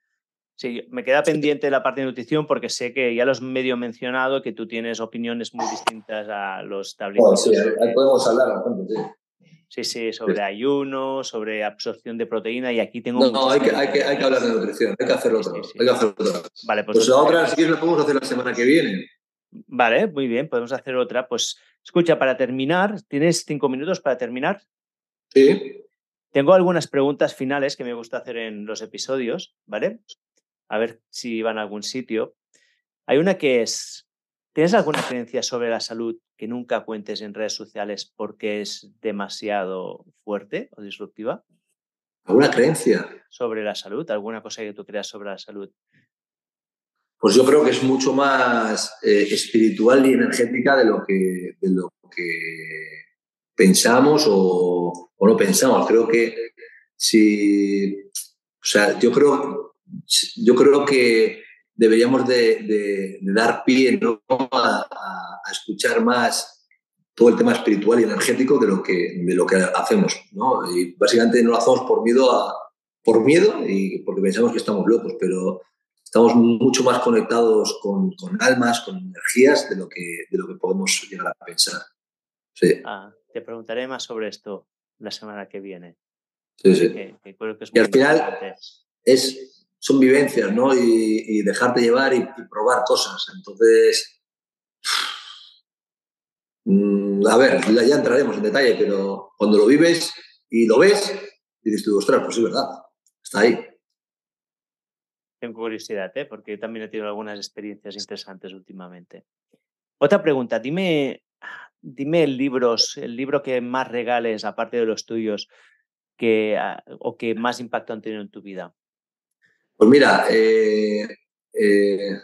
Sí, me queda pendiente la parte de nutrición porque sé que ya los medio mencionado, que tú tienes opiniones muy distintas a los establecidos. sí, ahí podemos hablar bastante, sí. Sí, sí, sobre ayuno, sobre absorción de proteína y aquí tengo... No, no, hay que, hay, que, hay que, hablar de nutrición, hay que hacerlo otro. Hay que hacerlo Vale, pues, pues la otra, si la podemos hacer la semana que viene. Vale, muy bien, podemos hacer otra. Pues escucha, para terminar, ¿tienes cinco minutos para terminar? Sí. Tengo algunas preguntas finales que me gusta hacer en los episodios, ¿vale? A ver si van a algún sitio. Hay una que es, ¿tienes alguna creencia sobre la salud que nunca cuentes en redes sociales porque es demasiado fuerte o disruptiva? ¿Alguna creencia? Sobre la salud, alguna cosa que tú creas sobre la salud. Pues yo creo que es mucho más eh, espiritual y energética de lo que, de lo que pensamos o, o no pensamos. Creo que si, o sea, yo creo yo creo que deberíamos de, dar pie a, escuchar más todo el tema espiritual y energético de lo que, de lo que hacemos. ¿no? Y básicamente no lo hacemos por miedo, a, por miedo y porque pensamos que estamos locos, pero estamos mucho más conectados con, almas, con energías de lo, que, de lo que podemos llegar a pensar. Sí. Ah, te preguntaré más sobre esto la semana que viene. Sí, sí. y al final es son vivencias, ¿no? Y, dejarte llevar y, probar cosas. Entonces, mm, a ver, ya entraremos en detalle, pero cuando lo vives y lo ves, dices tú, ostras, pues es verdad, está ahí. Tengo curiosidad, ¿eh? porque también he tenido algunas experiencias interesantes últimamente. Otra pregunta, dime, dime libros, el libro que más regales, aparte de los tuyos, que, ah, o que más impacto han tenido en tu vida. Pues mira, eh, eh,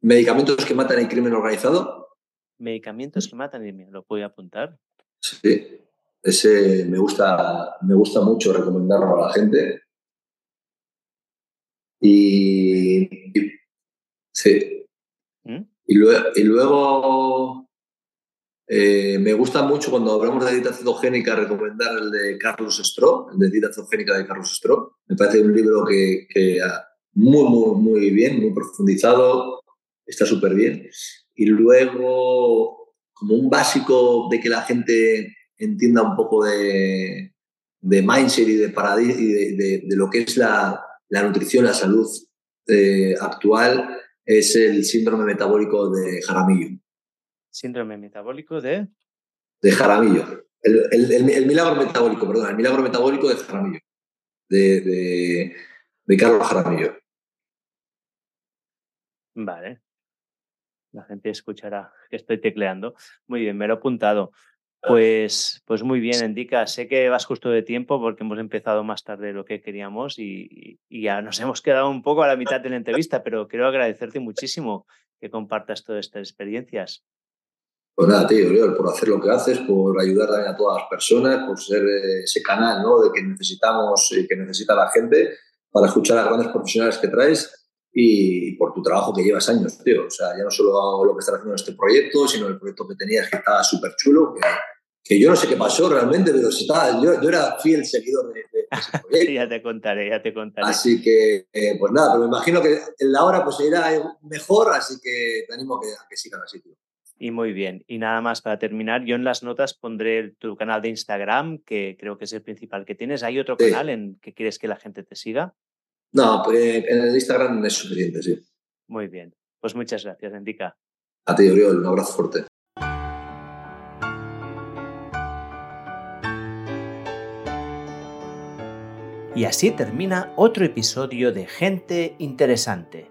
medicamentos que matan el crimen organizado. Medicamentos que matan el crimen, lo puedo apuntar. Sí, ese me gusta, me gusta mucho recomendarlo a la gente. Y, sí. ¿Mm? Y, luego, y luego eh, me gusta mucho cuando hablamos de dieta cetogénica recomendar el de Carlos Stro, el de dieta cetogénica de Carlos Stro. Me parece un libro que, que muy, muy, muy bien, muy profundizado, está súper bien. Y luego, como un básico de que la gente entienda un poco de, de mindset y de, de, de, lo que es la, la nutrición, la salud eh, actual, es el síndrome metabólico de Jaramillo. Síndrome metabólico de... De Jaramillo. El, el, el, milagro metabólico, perdón, el milagro metabólico de Jaramillo. De, de, de Carlos Jaramillo. Vale. La gente escuchará que estoy tecleando. Muy bien, me lo he apuntado. Pues, pues muy bien, Indica. Sé que vas justo de tiempo porque hemos empezado más tarde de lo que queríamos y, y, ya nos hemos quedado un poco a la mitad de la entrevista, pero quiero agradecerte muchísimo que compartas todas estas experiencias. Pues nada, tío, Oriol, por hacer lo que haces, por ayudar también a todas las personas, por ser eh, ese canal ¿no? de que necesitamos y que necesita la gente para escuchar a grandes profesionales que traes y por tu trabajo que llevas años, tío. O sea, ya no solo lo que estás haciendo en este proyecto, sino el proyecto que tenías que estaba súper chulo, que, que, yo no sé qué pasó realmente, pero si estaba, yo, yo, era fiel seguidor de, ese [LAUGHS] proyecto. ya te contaré, ya te contaré. Así que, eh, pues nada, pero me imagino que en la hora pues irá mejor, así que te animo a que, a que sigan así, tío. Y muy bien. Y nada más para terminar, yo en las notas pondré tu canal de Instagram, que creo que es el principal que tienes. ¿Hay otro sí. canal en que quieres que la gente te siga? No, pues en el Instagram es suficiente, sí. Muy bien. Pues muchas gracias, Endica. A ti, Oriol. Un abrazo fuerte. Y así termina otro episodio de Gente Interesante.